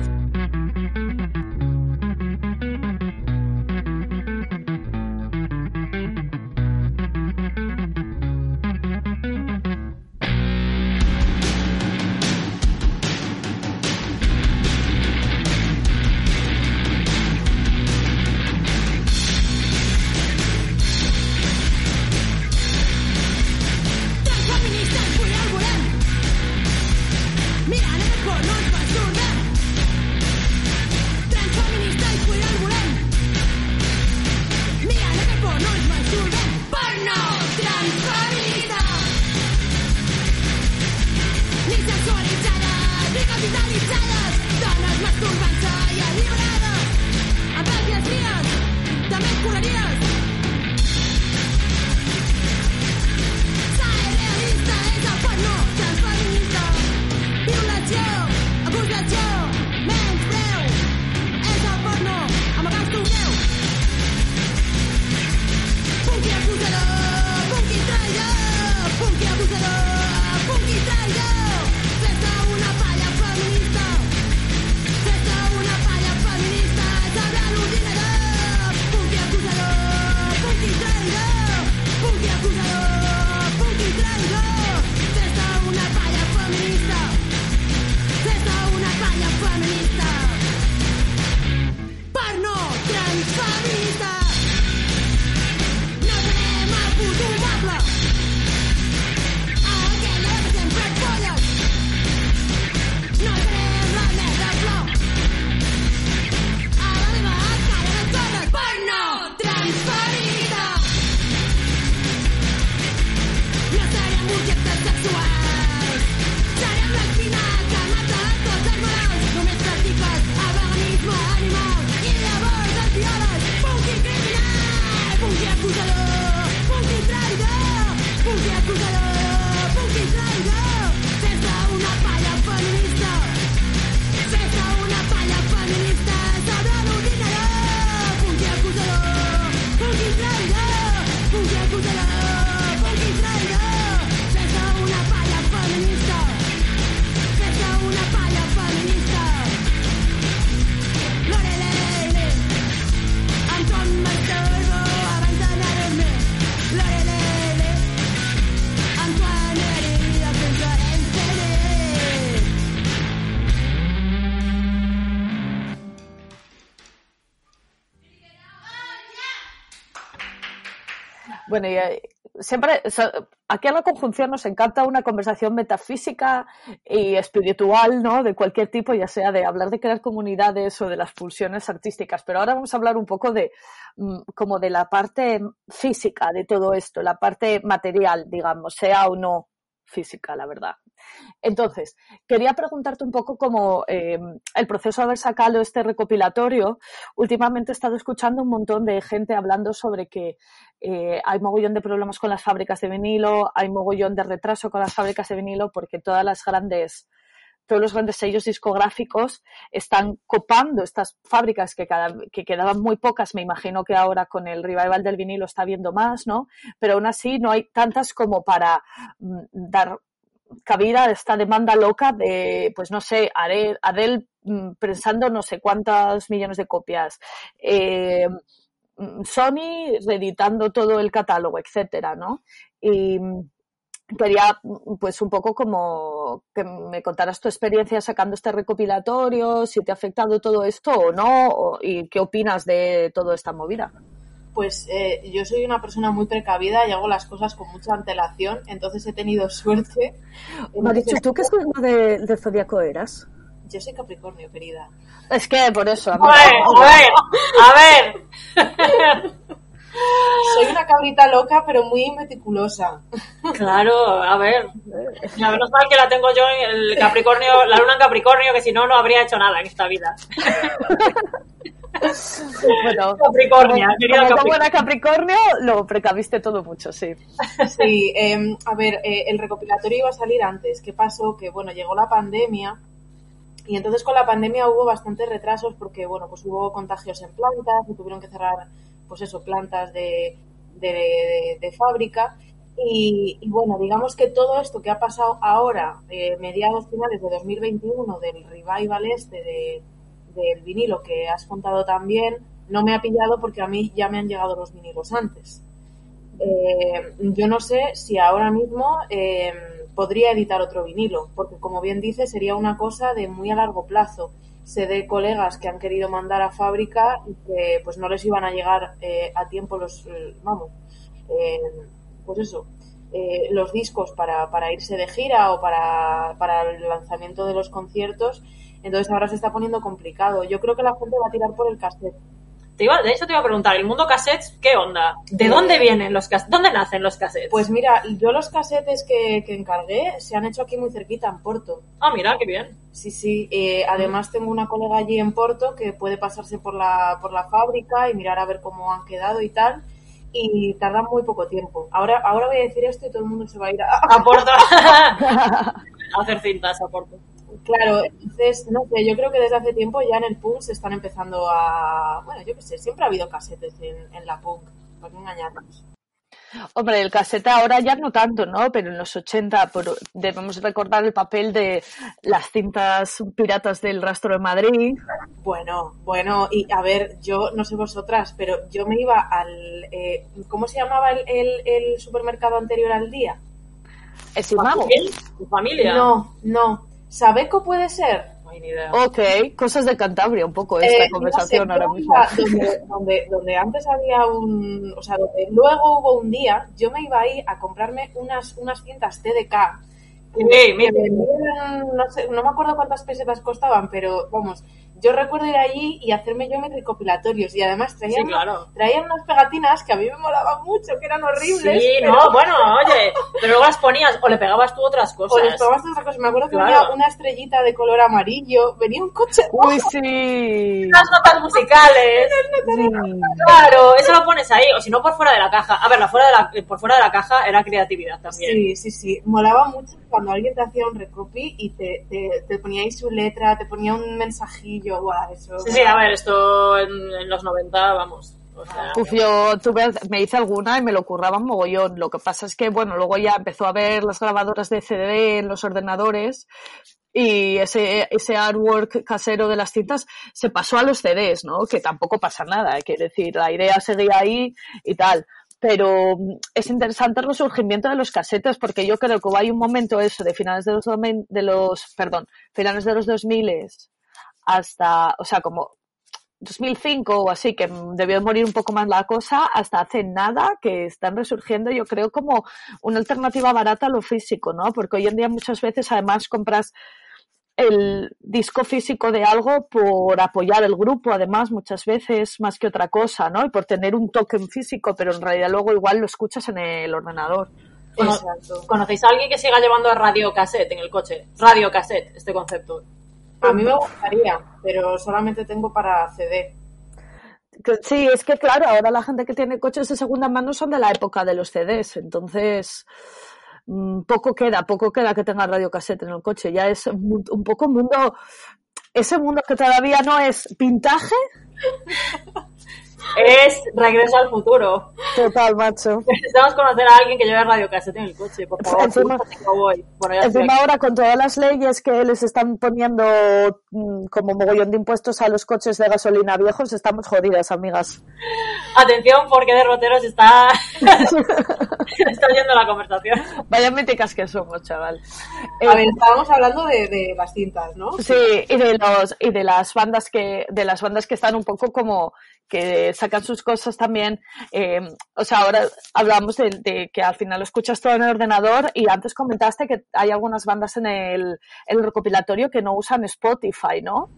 Eh, siempre, aquí en la conjunción nos encanta una conversación metafísica y espiritual, ¿no? De cualquier tipo, ya sea de hablar de crear comunidades o de las pulsiones artísticas. Pero ahora vamos a hablar un poco de, mm, como de la parte física de todo esto, la parte material, digamos, sea o no física, la verdad. Entonces, quería preguntarte un poco como eh, el proceso de haber sacado este recopilatorio. Últimamente he estado escuchando un montón de gente hablando sobre que eh, hay mogollón de problemas con las fábricas de vinilo, hay mogollón de retraso con las fábricas de vinilo porque todas las grandes todos los grandes sellos discográficos están copando estas fábricas que, cada, que quedaban muy pocas, me imagino que ahora con el revival del vinilo está viendo más, ¿no? Pero aún así no hay tantas como para mm, dar cabida a esta demanda loca de, pues no sé, Adele, mm, pensando no sé cuántas millones de copias, eh, mm, Sony reeditando todo el catálogo, etcétera, ¿no? Quería pues un poco como que me contaras tu experiencia sacando este recopilatorio, si te ha afectado todo esto o no, o- y qué opinas de toda esta movida. Pues eh, yo soy una persona muy precavida y hago las cosas con mucha antelación, entonces he tenido suerte. [laughs] Me has dicho tú qué signo de, de zodiaco eras. Yo soy Capricornio, querida. Es que por eso, a ver, a ver. [laughs] Soy una cabrita loca, pero muy meticulosa. Claro, a ver. Ya, menos mal que la tengo yo en el Capricornio, la luna en Capricornio, que si no, no habría hecho nada en esta vida. bueno, Capricornia, como, como Capricornio. buena Capricornio, lo precaviste todo mucho, sí. Sí, eh, a ver, eh, el recopilatorio iba a salir antes. ¿Qué pasó? Que bueno, llegó la pandemia y entonces con la pandemia hubo bastantes retrasos porque bueno, pues hubo contagios en plantas y tuvieron que cerrar, pues eso, plantas de, de, fábrica. Y, y, bueno, digamos que todo esto que ha pasado ahora, eh, mediados finales de 2021, del revival este de, del vinilo que has contado también, no me ha pillado porque a mí ya me han llegado los vinilos antes. Eh, yo no sé si ahora mismo eh, podría editar otro vinilo, porque como bien dice, sería una cosa de muy a largo plazo. Sé de colegas que han querido mandar a fábrica y que pues no les iban a llegar eh, a tiempo los, eh, vamos, eh, pues eso, eh, los discos para, para irse de gira o para, para el lanzamiento de los conciertos. Entonces ahora se está poniendo complicado. Yo creo que la gente va a tirar por el cassette. Te iba, de hecho, te iba a preguntar, ¿el mundo cassettes qué onda? ¿De dónde vienen los cassettes? ¿Dónde nacen los cassettes? Pues mira, yo los casetes que, que encargué se han hecho aquí muy cerquita, en Porto. Ah, mira, qué bien. Sí, sí. Eh, además tengo una colega allí en Porto que puede pasarse por la, por la fábrica y mirar a ver cómo han quedado y tal. Y tardan muy poco tiempo. Ahora, ahora voy a decir esto y todo el mundo se va a ir a... Aporto. [laughs] [laughs] a hacer cintas, aporto. Claro, entonces, no sé, yo creo que desde hace tiempo ya en el punk se están empezando a... Bueno, yo qué sé, siempre ha habido casetes en, en la punk, para no engañarnos. Hombre, el casete ahora ya no tanto, ¿no? Pero en los 80 por- debemos recordar el papel de las cintas piratas del rastro de Madrid. Bueno, bueno, y a ver, yo no sé vosotras, pero yo me iba al... eh, ¿Cómo se llamaba el, el- el supermercado anterior al día? El. ¿Tu familia? No, no. ¿Sabeco puede ser? No hay ni idea. Ok, cosas de Cantabria, un poco esta Eh, conversación no sé, ahora mismo. Donde, donde, donde antes había un... O sea, donde luego hubo un día, yo me iba ahí a comprarme unas, unas cintas TDK. Que, Sí, que vendían, no, sé, no me acuerdo cuántas pesetas costaban, pero vamos, yo recuerdo ir allí y hacerme yo mis recopilatorios. Y además traían, Sí, claro. traían unas pegatinas que a mí me molaban mucho, que eran horribles. Sí, pero- no, bueno, oye, pero luego las ponías o le pegabas tú otras O les cosas. pegabas otra cosa. Me acuerdo que Claro. venía una estrellita de color amarillo, venía un coche Uy, sí. Las notas [laughs] musicales. Claro, eso lo pones ahí, o si no por fuera de la caja. A ver, la fuera de la, por fuera de la caja era creatividad también. Sí, sí, sí. Molaba mucho cuando alguien te hacía un recopy y te, te, te ponía ahí su letra, te ponía un mensajillo. Guau, eso. Sí, sí, a ver, esto en, en los 90, vamos. O sea, Uf, yo tuve, me hice alguna y me lo curraba mogollón. Lo que pasa es que, bueno, luego ya empezó a ver las grabadoras de CD en los ordenadores y ese, ese artwork casero de las cintas se pasó a los CDs, ¿no? Que tampoco pasa nada, quiere decir, la idea seguía ahí y tal. Pero es interesante el resurgimiento de los casetes porque yo creo que hay un momento eso de finales de los, de los perdón, finales de los 2000 hasta, o sea, como 2005 o así, que debió morir un poco más la cosa, hasta hace nada que están resurgiendo, yo creo, como una alternativa barata a lo físico, ¿no? Porque hoy en día muchas veces además compras el disco físico de algo por apoyar el grupo, además, muchas veces, más que otra cosa, ¿no? Y por tener un token físico, pero en realidad luego igual lo escuchas en el ordenador. Cono- Exacto. ¿Conocéis a alguien que siga llevando radio cassette en el coche? Radio cassette, este concepto. A mí me gustaría, pero solamente tengo para CD. Sí, es que claro, ahora la gente que tiene coches de segunda mano son de la época de los CDs, entonces mm, poco queda, poco queda que tenga radiocassette en el coche, ya es un, un poco mundo, ese mundo que todavía no es vintage, [laughs] Es Regreso al futuro. Total, macho. Necesitamos conocer a alguien que lleve radio cassette en el coche, por favor. Encima- voy. Bueno, Encima ahora con todas las leyes que les están poniendo mm, como mogollón de impuestos a los coches de gasolina viejos, estamos jodidas, amigas. Atención, porque derroteros está... [laughs] está yendo la conversación. Vaya míticas que somos, chaval. Eh, A ver, estábamos hablando de, de las cintas, ¿no? Sí, y de los y de las bandas que de las bandas que están un poco como que sacan sus cosas también. eh, o sea, ahora hablamos de, de que al final lo escuchas todo en el ordenador y antes comentaste que hay algunas bandas en el, el recopilatorio que no usan Spotify, ¿no?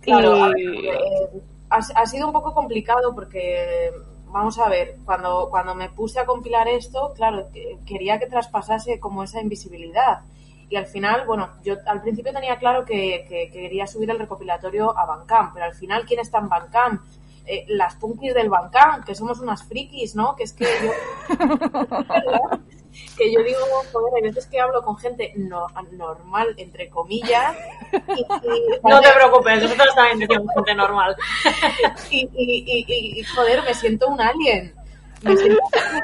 Claro, Y- ver, eh, ha, ha sido un poco complicado porque, vamos a ver, cuando, cuando me puse a compilar esto, claro, que- quería que traspasase como esa invisibilidad. Y al final, bueno, yo al principio tenía claro que, que quería subir el recopilatorio a Bandcamp, pero al final, ¿quién está en Bandcamp? Eh, las punkis del Bandcamp, que somos unas frikis, ¿no? Que es que yo... [laughs] que yo digo, joder, hay veces que hablo con gente no, normal, entre comillas, y, y- No te preocupes, nosotros también decimos gente normal. [laughs] y, y, joder, me siento un alien. Me siento,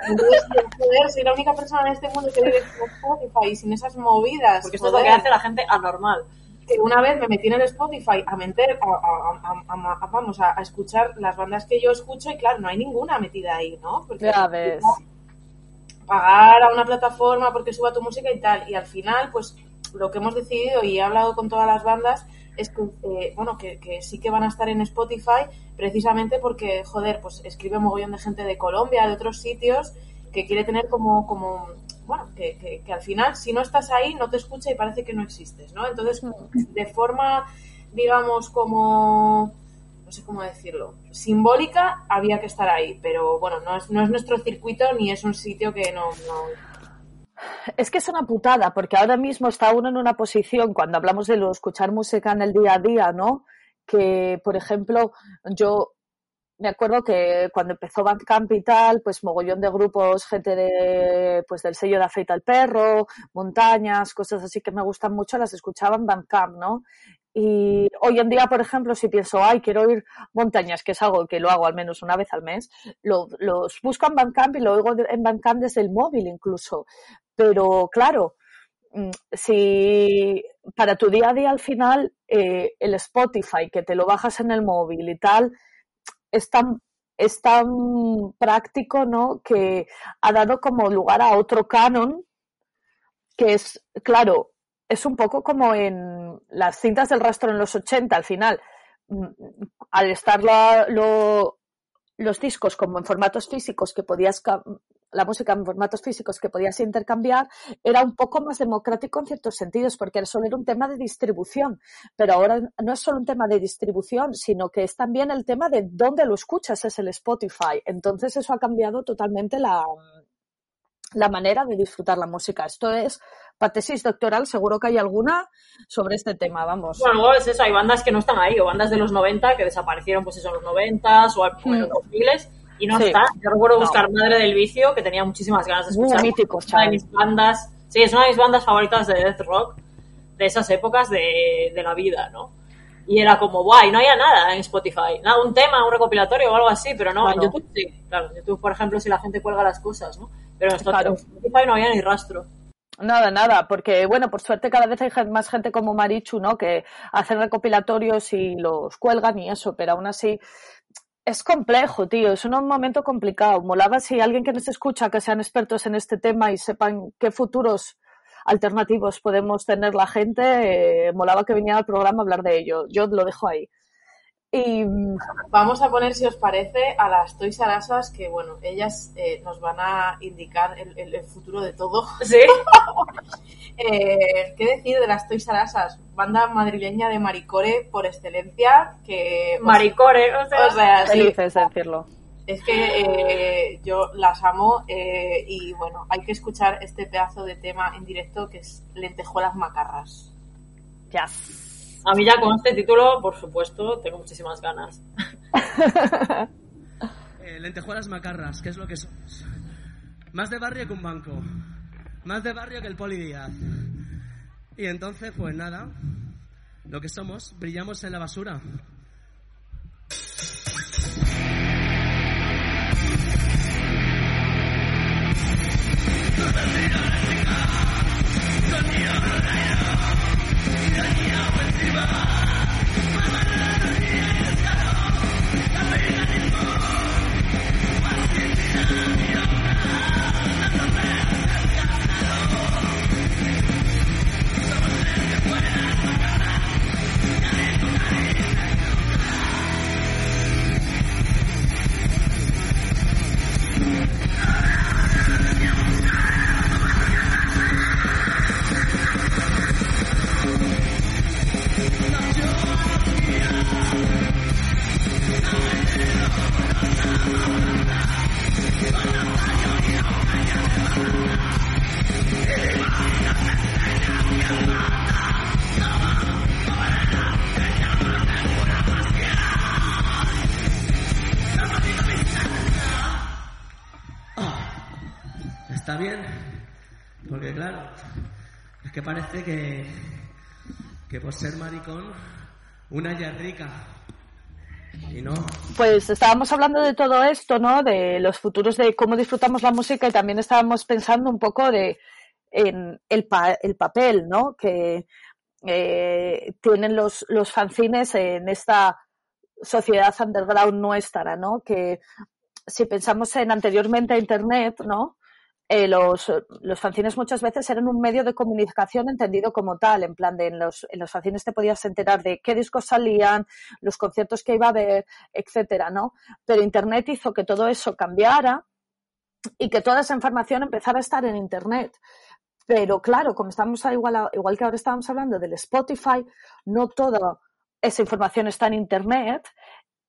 entonces, joder, soy la única persona en este mundo que vive sin Spotify y sin esas movidas. Porque esto es lo que hace la gente anormal. Que una vez me metí en el Spotify a meter, a, a- a- vamos, a, a escuchar las bandas que yo escucho y claro, no hay ninguna metida ahí, ¿no? Porque Ya ves. pagar a una plataforma porque suba tu música y tal. Y al final, pues lo que hemos decidido y he hablado con todas las bandas es que, eh, bueno, que, que sí que van a estar en Spotify precisamente porque, joder, pues escribe un mogollón de gente de Colombia, de otros sitios, que quiere tener como, como bueno, que, que, que al final si no estás ahí no te escucha y parece que no existes, ¿no? Entonces, de forma, digamos, como no sé cómo decirlo, simbólica había que estar ahí, pero bueno, no es, no es nuestro circuito ni es un sitio que no, no- Es que es una putada, porque ahora mismo está uno en una posición, cuando hablamos de lo escuchar música en el día a día, ¿no? Que, por ejemplo, yo me acuerdo que cuando empezó Bandcamp y tal, pues mogollón de grupos, gente de, pues del sello de Afeita el Perro, montañas, cosas así que me gustan mucho, las escuchaba en Bandcamp, ¿no? Y hoy en día, por ejemplo, si pienso, ay, quiero oír montañas, que es algo que lo hago al menos una vez al mes, lo- los busco en Bandcamp y lo oigo en Bandcamp desde el móvil incluso. Pero claro, mm, si para tu día a día al final eh, el Spotify, que te lo bajas en el móvil y tal, es tan, es tan práctico, ¿no? Que ha dado como lugar a otro canon, que es, claro, es un poco como en las cintas del rastro en los 80, al final, mm, al estar lo- los discos como en formatos físicos que podías, la música en formatos físicos que podías intercambiar, era un poco más democrático en ciertos sentidos, porque era solo era un tema de distribución. Pero ahora no es solo un tema de distribución, sino que es también el tema de dónde lo escuchas, es el Spotify. Entonces eso ha cambiado totalmente la, la manera de disfrutar la música. Esto es para tesis doctoral, seguro que hay alguna sobre este tema, vamos. Bueno, es eso, hay bandas que no están ahí, o bandas de los 90 que desaparecieron pues eso en los 90 o en los 2000 y no Sí. están. Yo recuerdo No. buscar Madre del Vicio, que tenía muchísimas ganas de escuchar. míticos, una de mis bandas, sí, es una de mis bandas favoritas de death rock de esas épocas de, de la vida, ¿no? Y era como, guay, no había nada en Spotify, nada, un tema, un recopilatorio o algo así, pero no, en. YouTube sí, claro, en YouTube, por ejemplo, si la gente cuelga las cosas, ¿no? Pero en Claro. Spotify no había ni rastro. Nada, nada, porque bueno, por suerte cada vez hay más gente como Marichu, ¿no? Que hacen recopilatorios y los cuelgan y eso, pero aún así es complejo, tío, es un momento complicado. Molaba si alguien que nos escucha, que sean expertos en este tema y sepan qué futuros alternativos podemos tener la gente, eh, molaba que viniera al programa a hablar de ello. Yo lo dejo ahí. Y mm, Vamos a poner, si os parece, a las Toys R Usas, que bueno, ellas eh, nos van a indicar el, el- el futuro de todo. Sí. [laughs] Eh, ¿Qué decir de las Toys R Usas? Banda madrileña de maricore por excelencia, que... pues, Maricore, o sea. O sea, sí, felices de decirlo. es que eh, yo las amo eh, y bueno, hay que escuchar este pedazo de tema en directo que es Lentejuelas Macarras. Yes. A mí ya con este título, por supuesto, tengo muchísimas ganas. [laughs] Eh, lentejuelas macarras, ¿qué es lo que somos? Más de barrio que un banco. Más de barrio que el Poli Díaz. Y entonces, pues nada, lo que somos, brillamos en la basura. Que parece que, que por ser maricón, una ya rica. Y no, Pues estábamos hablando de todo esto, ¿no? De los futuros de cómo disfrutamos la música y también estábamos pensando un poco de en el, pa- el papel, ¿no? Que eh, tienen los, los fanzines en esta sociedad underground nuestra, ¿no? Que si pensamos en anteriormente a Internet, ¿no? Eh, los, los fanzines muchas veces eran un medio de comunicación entendido como tal, en plan de en los, en los fanzines te podías enterar de qué discos salían, los conciertos que iba a haber, etcétera, ¿no? Pero Internet hizo que todo eso cambiara y que toda esa información empezara a estar en Internet. Pero claro, como estamos igual, igual que ahora estábamos hablando del Spotify, no toda esa información está en Internet.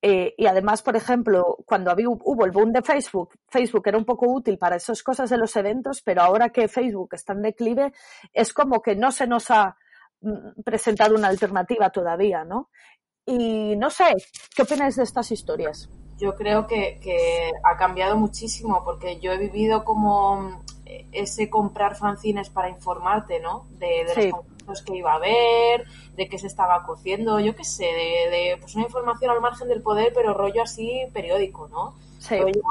Eh, y además, por ejemplo, cuando había, hubo el boom de Facebook, Facebook era un poco útil para esas cosas de los eventos, pero ahora que Facebook está en declive, es como que no se nos ha mm, presentado una alternativa todavía, ¿no? Y no sé, ¿qué opináis de estas historias? Yo creo que, ha cambiado muchísimo porque yo he vivido como ese comprar fanzines para informarte, ¿no? De, de Sí. los conciertos que iba a haber, de qué se estaba cociendo, yo qué sé, de, de, pues una información al margen del poder, pero rollo así periódico, ¿no? Sí. rollo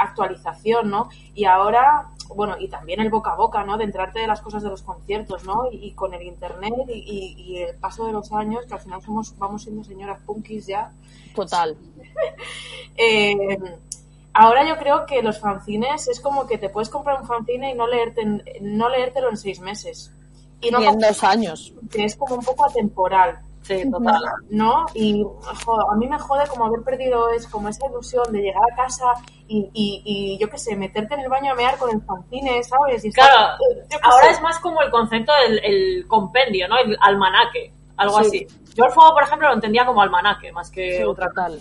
actualización, ¿no? Y ahora, bueno, y también el boca a boca, ¿no? De enterarte de las cosas de los conciertos, ¿no? Y, y con el internet y, y- y el paso de los años, que al final somos, vamos siendo señoras punkis ya, Total. [laughs] eh, ahora yo creo que los fanzines es como que te puedes comprar un fanzine y no leerte en- no leértelo en seis meses. Y no Y en dos años. que es como un poco atemporal, Sí, total. ¿no? Y jo, a mí me jode como haber perdido es como esa ilusión de llegar a casa y, y, y yo qué sé, meterte en el baño a mear con el fanzine, ¿sabes? Y Claro, ahora sé. es más como el concepto del el compendio, ¿no? El almanaque, algo Sí. así. Yo el fuego, por ejemplo, lo entendía como almanaque, más que Sí, otra total.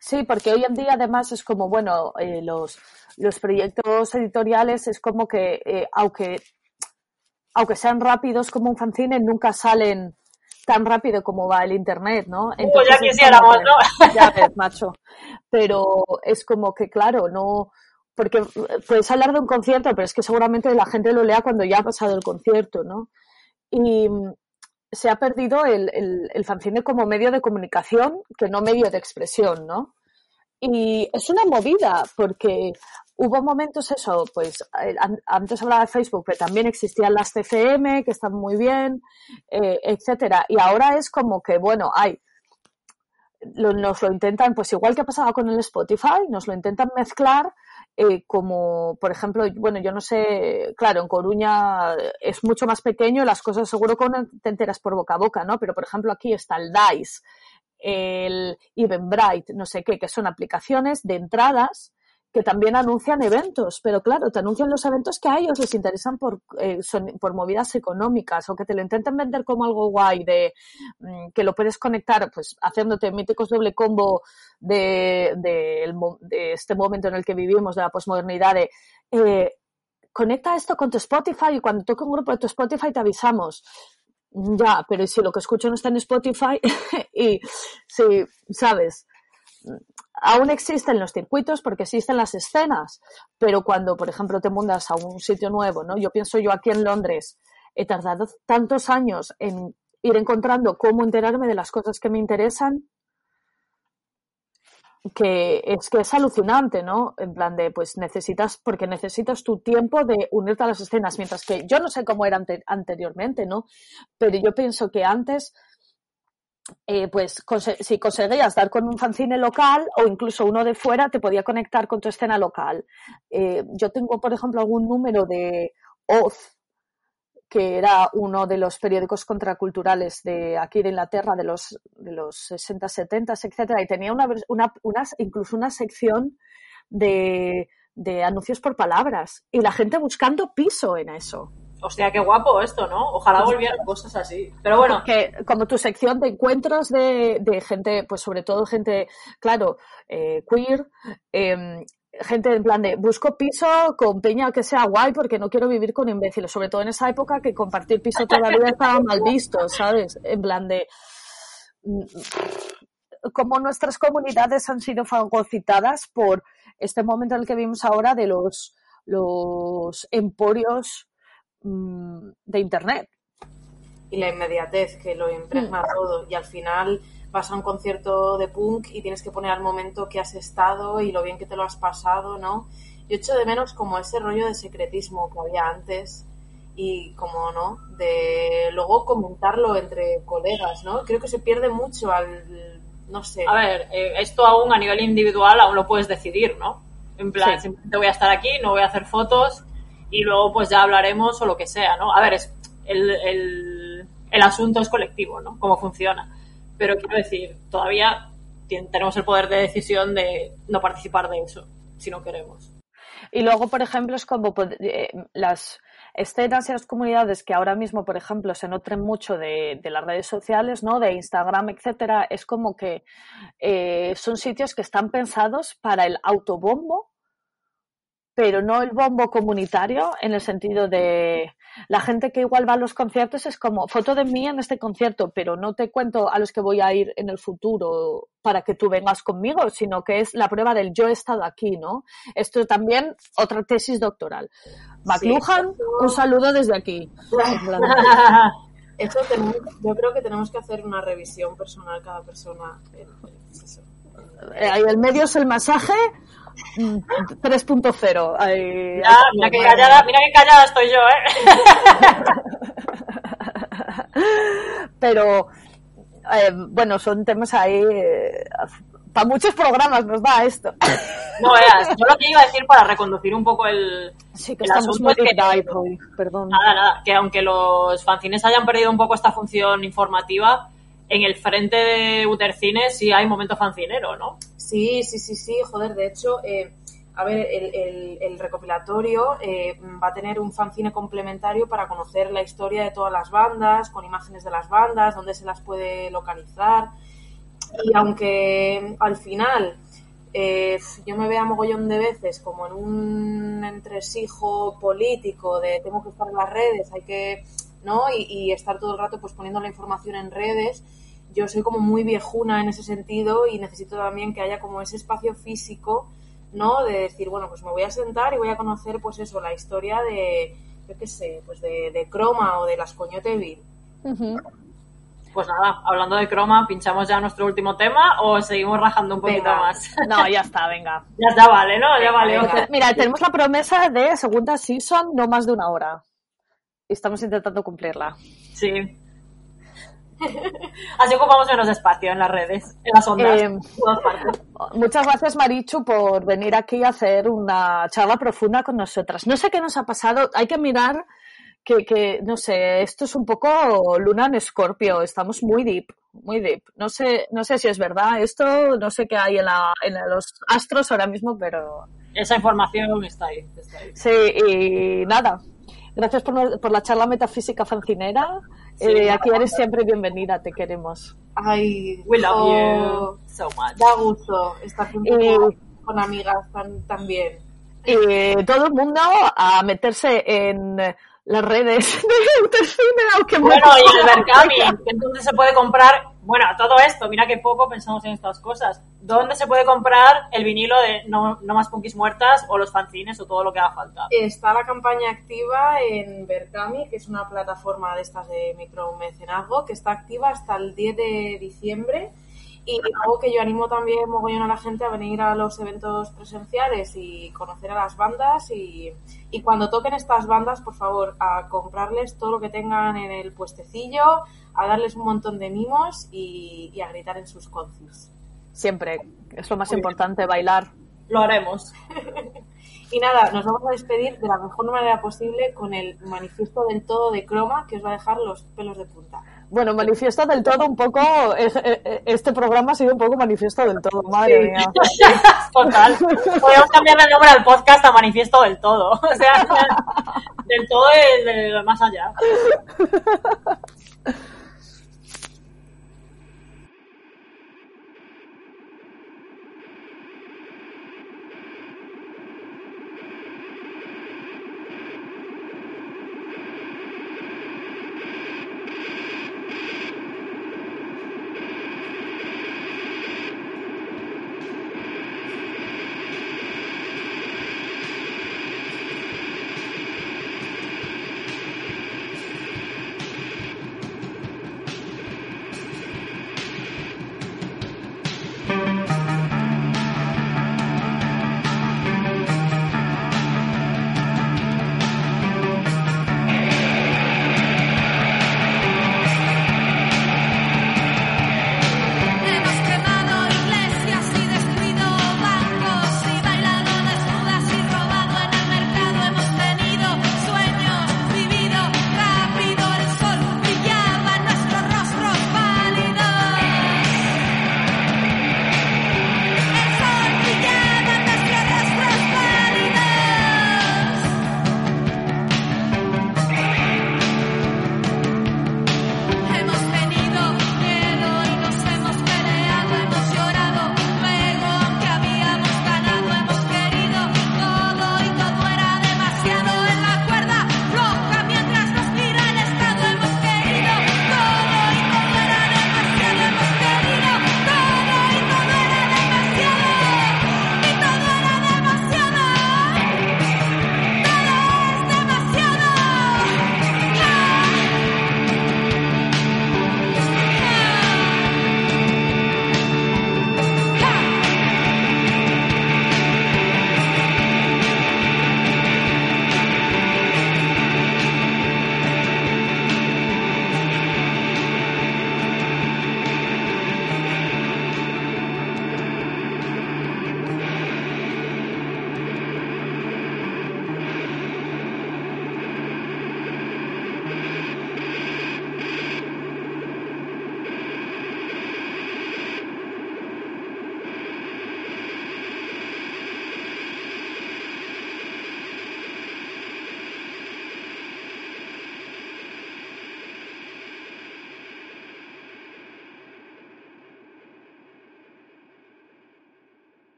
Sí, porque hoy en día además es como, bueno, eh, los, los proyectos editoriales es como que, eh, aunque, aunque sean rápidos como un fanzine, nunca salen tan rápido como va el internet, ¿no? ya es como quisiéramos, ¿no? Ya ves, macho. Pero es como que, claro, no, porque puedes hablar de un concierto, pero es que seguramente la gente lo lea cuando ya ha pasado el concierto, ¿no? Y se ha perdido el, el, el fanzine como medio de comunicación que no medio de expresión, ¿no? Y es una movida, porque hubo momentos eso, pues eh, an- antes hablaba de Facebook, pero también existían las CFM, que están muy bien, eh, etcétera. Y ahora es como que, bueno, hay, nos lo intentan, pues igual que pasaba con el Spotify, nos lo intentan mezclar eh, como, por ejemplo, bueno, yo no sé, claro, en Coruña es mucho más pequeño, las cosas seguro no te enteras por boca a boca, ¿no? Pero, por ejemplo, aquí está el DICE, el Eventbrite, no sé qué, que son aplicaciones de entradas que también anuncian eventos, pero claro, te anuncian los eventos que a ellos les interesan por, eh, son, por movidas económicas o que te lo intenten vender como algo guay, de mm, que lo puedes conectar, pues haciéndote míticos doble combo de, de, este momento en el que vivimos, de la posmodernidad, de eh, conecta esto con tu Spotify y cuando toque un grupo de tu Spotify te avisamos. Ya, pero ¿y si lo que escucho no está en Spotify [laughs] y si, ¿sabes? Aún existen los circuitos porque existen las escenas, pero cuando, por ejemplo, te mudas a un sitio nuevo, ¿no? Yo pienso yo aquí en Londres, he tardado tantos años en ir encontrando cómo enterarme de las cosas que me interesan, que es que es alucinante, ¿no? En plan de, pues necesitas, porque necesitas tu tiempo de unirte a las escenas, mientras que yo no sé cómo era ante- anteriormente, ¿no? Pero yo pienso que antes eh, pues si conseguías dar con un fanzine local o incluso uno de fuera, te podía conectar con tu escena local. Eh, yo tengo, por ejemplo, algún número de Oz, que era uno de los periódicos contraculturales de aquí de Inglaterra de los, de los 60, 70, etcétera, y tenía una, una, unas- incluso una sección de, de anuncios por palabras y la gente buscando piso en eso. Hostia, qué guapo esto, ¿no? Ojalá volvieran cosas así. Pero bueno, que como tu sección de encuentros de, de gente, pues sobre todo gente, claro, eh, queer, em, gente en plan de busco piso con peña que sea guay porque no quiero vivir con imbéciles, sobre todo en esa época que compartir piso todavía estaba mal visto, ¿sabes? En plan de mm, como nuestras comunidades han sido fagocitadas por este momento en el que vivimos ahora de los, los emporios mm, de internet. y la inmediatez que lo impregna todo y al final vas a un concierto de punk y tienes que poner al momento que has estado y lo bien que te lo has pasado, ¿no? Yo echo de menos como ese rollo de secretismo que había antes y como, ¿no? De luego comentarlo entre colegas, ¿no? Creo que se pierde mucho al, no sé. a ver, eh, esto aún a nivel individual aún lo puedes decidir, ¿no? En plan, Sí. simplemente voy a estar aquí, no voy a hacer fotos y luego pues ya hablaremos o lo que sea, ¿no? A ver, es, el, el, asunto es colectivo, ¿no? Cómo funciona. Pero quiero decir, todavía tenemos el poder de decisión de no participar de eso, si no queremos. Y luego, por ejemplo, es como eh, las escenas y las comunidades que ahora mismo, por ejemplo, se nutren mucho de, de las redes sociales, ¿no? De Instagram, etcétera, es como que eh, son sitios que están pensados para el autobombo, pero no el bombo comunitario en el sentido de la gente que igual va a los conciertos es como foto de mí en este concierto, pero no te cuento a los que voy a ir en el futuro para que tú vengas conmigo, sino que es la prueba del yo he estado aquí, ¿no? Esto también otra tesis doctoral. McLuhan, un saludo desde aquí. [laughs] En Eso tenemos, yo creo que tenemos que hacer una revisión personal cada persona. en- pues eso. eh, el medio es el masaje 3.0. ahí- Ya, mira qué callada, mira qué callada estoy yo, ¿eh? [laughs] pero eh, bueno, son temas ahí para muchos programas nos da esto. No veas, yo lo que iba a decir para reconducir un poco el, Sí, que el estamos muy es que- hoy, perdón. Nada, nada, que aunque los fanzines hayan perdido un poco esta función informativa, en el frente de Utercine sí hay momento fancinero, ¿no? Sí, sí, sí, sí, joder, de hecho, eh, a ver, el, el- el recopilatorio eh, va a tener un fanzine complementario para conocer la historia de todas las bandas, con imágenes de las bandas, dónde se las puede localizar. Y aunque al final eh, yo me vea mogollón de veces como en un entresijo político de tengo que estar en las redes, hay que, ¿no? Y, y estar todo el rato pues poniendo la información en redes. Yo soy como muy viejuna en ese sentido y necesito también que haya como ese espacio físico, ¿no? De decir, bueno, pues me voy a sentar y voy a conocer, pues eso, la historia de, yo qué sé, pues de, de Croma o de las Coñoteville. Pues nada, hablando de croma, ¿pinchamos ya nuestro último tema o seguimos rajando un poquito Venga. más? No, ya está, venga. [laughs] ya, ya vale, ¿no? Ya Venga, vale. venga. Mira, tenemos la promesa de segunda season, no más de una hora. Y estamos intentando cumplirla. Sí. [laughs] Así ocupamos menos espacio en las redes, en las ondas. Eh, en. Muchas gracias, Marichu, por venir aquí a hacer una charla profunda con nosotras. No sé qué nos ha pasado, hay que mirar que, que no sé, esto es un poco luna en escorpio, estamos muy deep. muy deep. No sé, no sé si es verdad esto, no sé qué hay en, la, en los astros ahora mismo, pero Esa información está ahí. Está ahí. sí, y nada. Gracias por, por la charla metafísica fancinera. Eh, aquí eres siempre bienvenida, te queremos. Ay, We love oh, you so much. Da gusto estar con, Y- con amigas tan, tan bien. Y todo el mundo a meterse en las redes [laughs] de Autocine, aunque Bueno, y el. Berkami, que entonces se puede comprar, bueno, todo esto, mira que poco pensamos en estas cosas. ¿Dónde se puede comprar el vinilo de No, más punkis muertas o los fanzines o todo lo que haga falta? Está la campaña activa en Berkami, que es una plataforma de estas de micromecenazgo, que está activa hasta el 10 de diciembre. Y algo que yo animo también mogollón a la gente a venir a los eventos presenciales y conocer a las bandas. Y, y cuando toquen estas bandas, por favor, a comprarles todo lo que tengan en el puestecillo, a darles un montón de mimos y, y a gritar en sus concis. Siempre, es lo más importante, bailar. Lo haremos. [laughs] Y nada, nos vamos a despedir de la mejor manera posible con el manifiesto del todo de croma que os va a dejar los pelos de punta. Bueno, manifiesto del todo un poco, eh, eh, este programa ha sido un poco manifiesto del todo, madre [laughs] Sí. mía. Total. Podemos cambiarle el nombre al podcast a Manifiesto del Todo. [laughs] O sea, del todo y de lo más allá.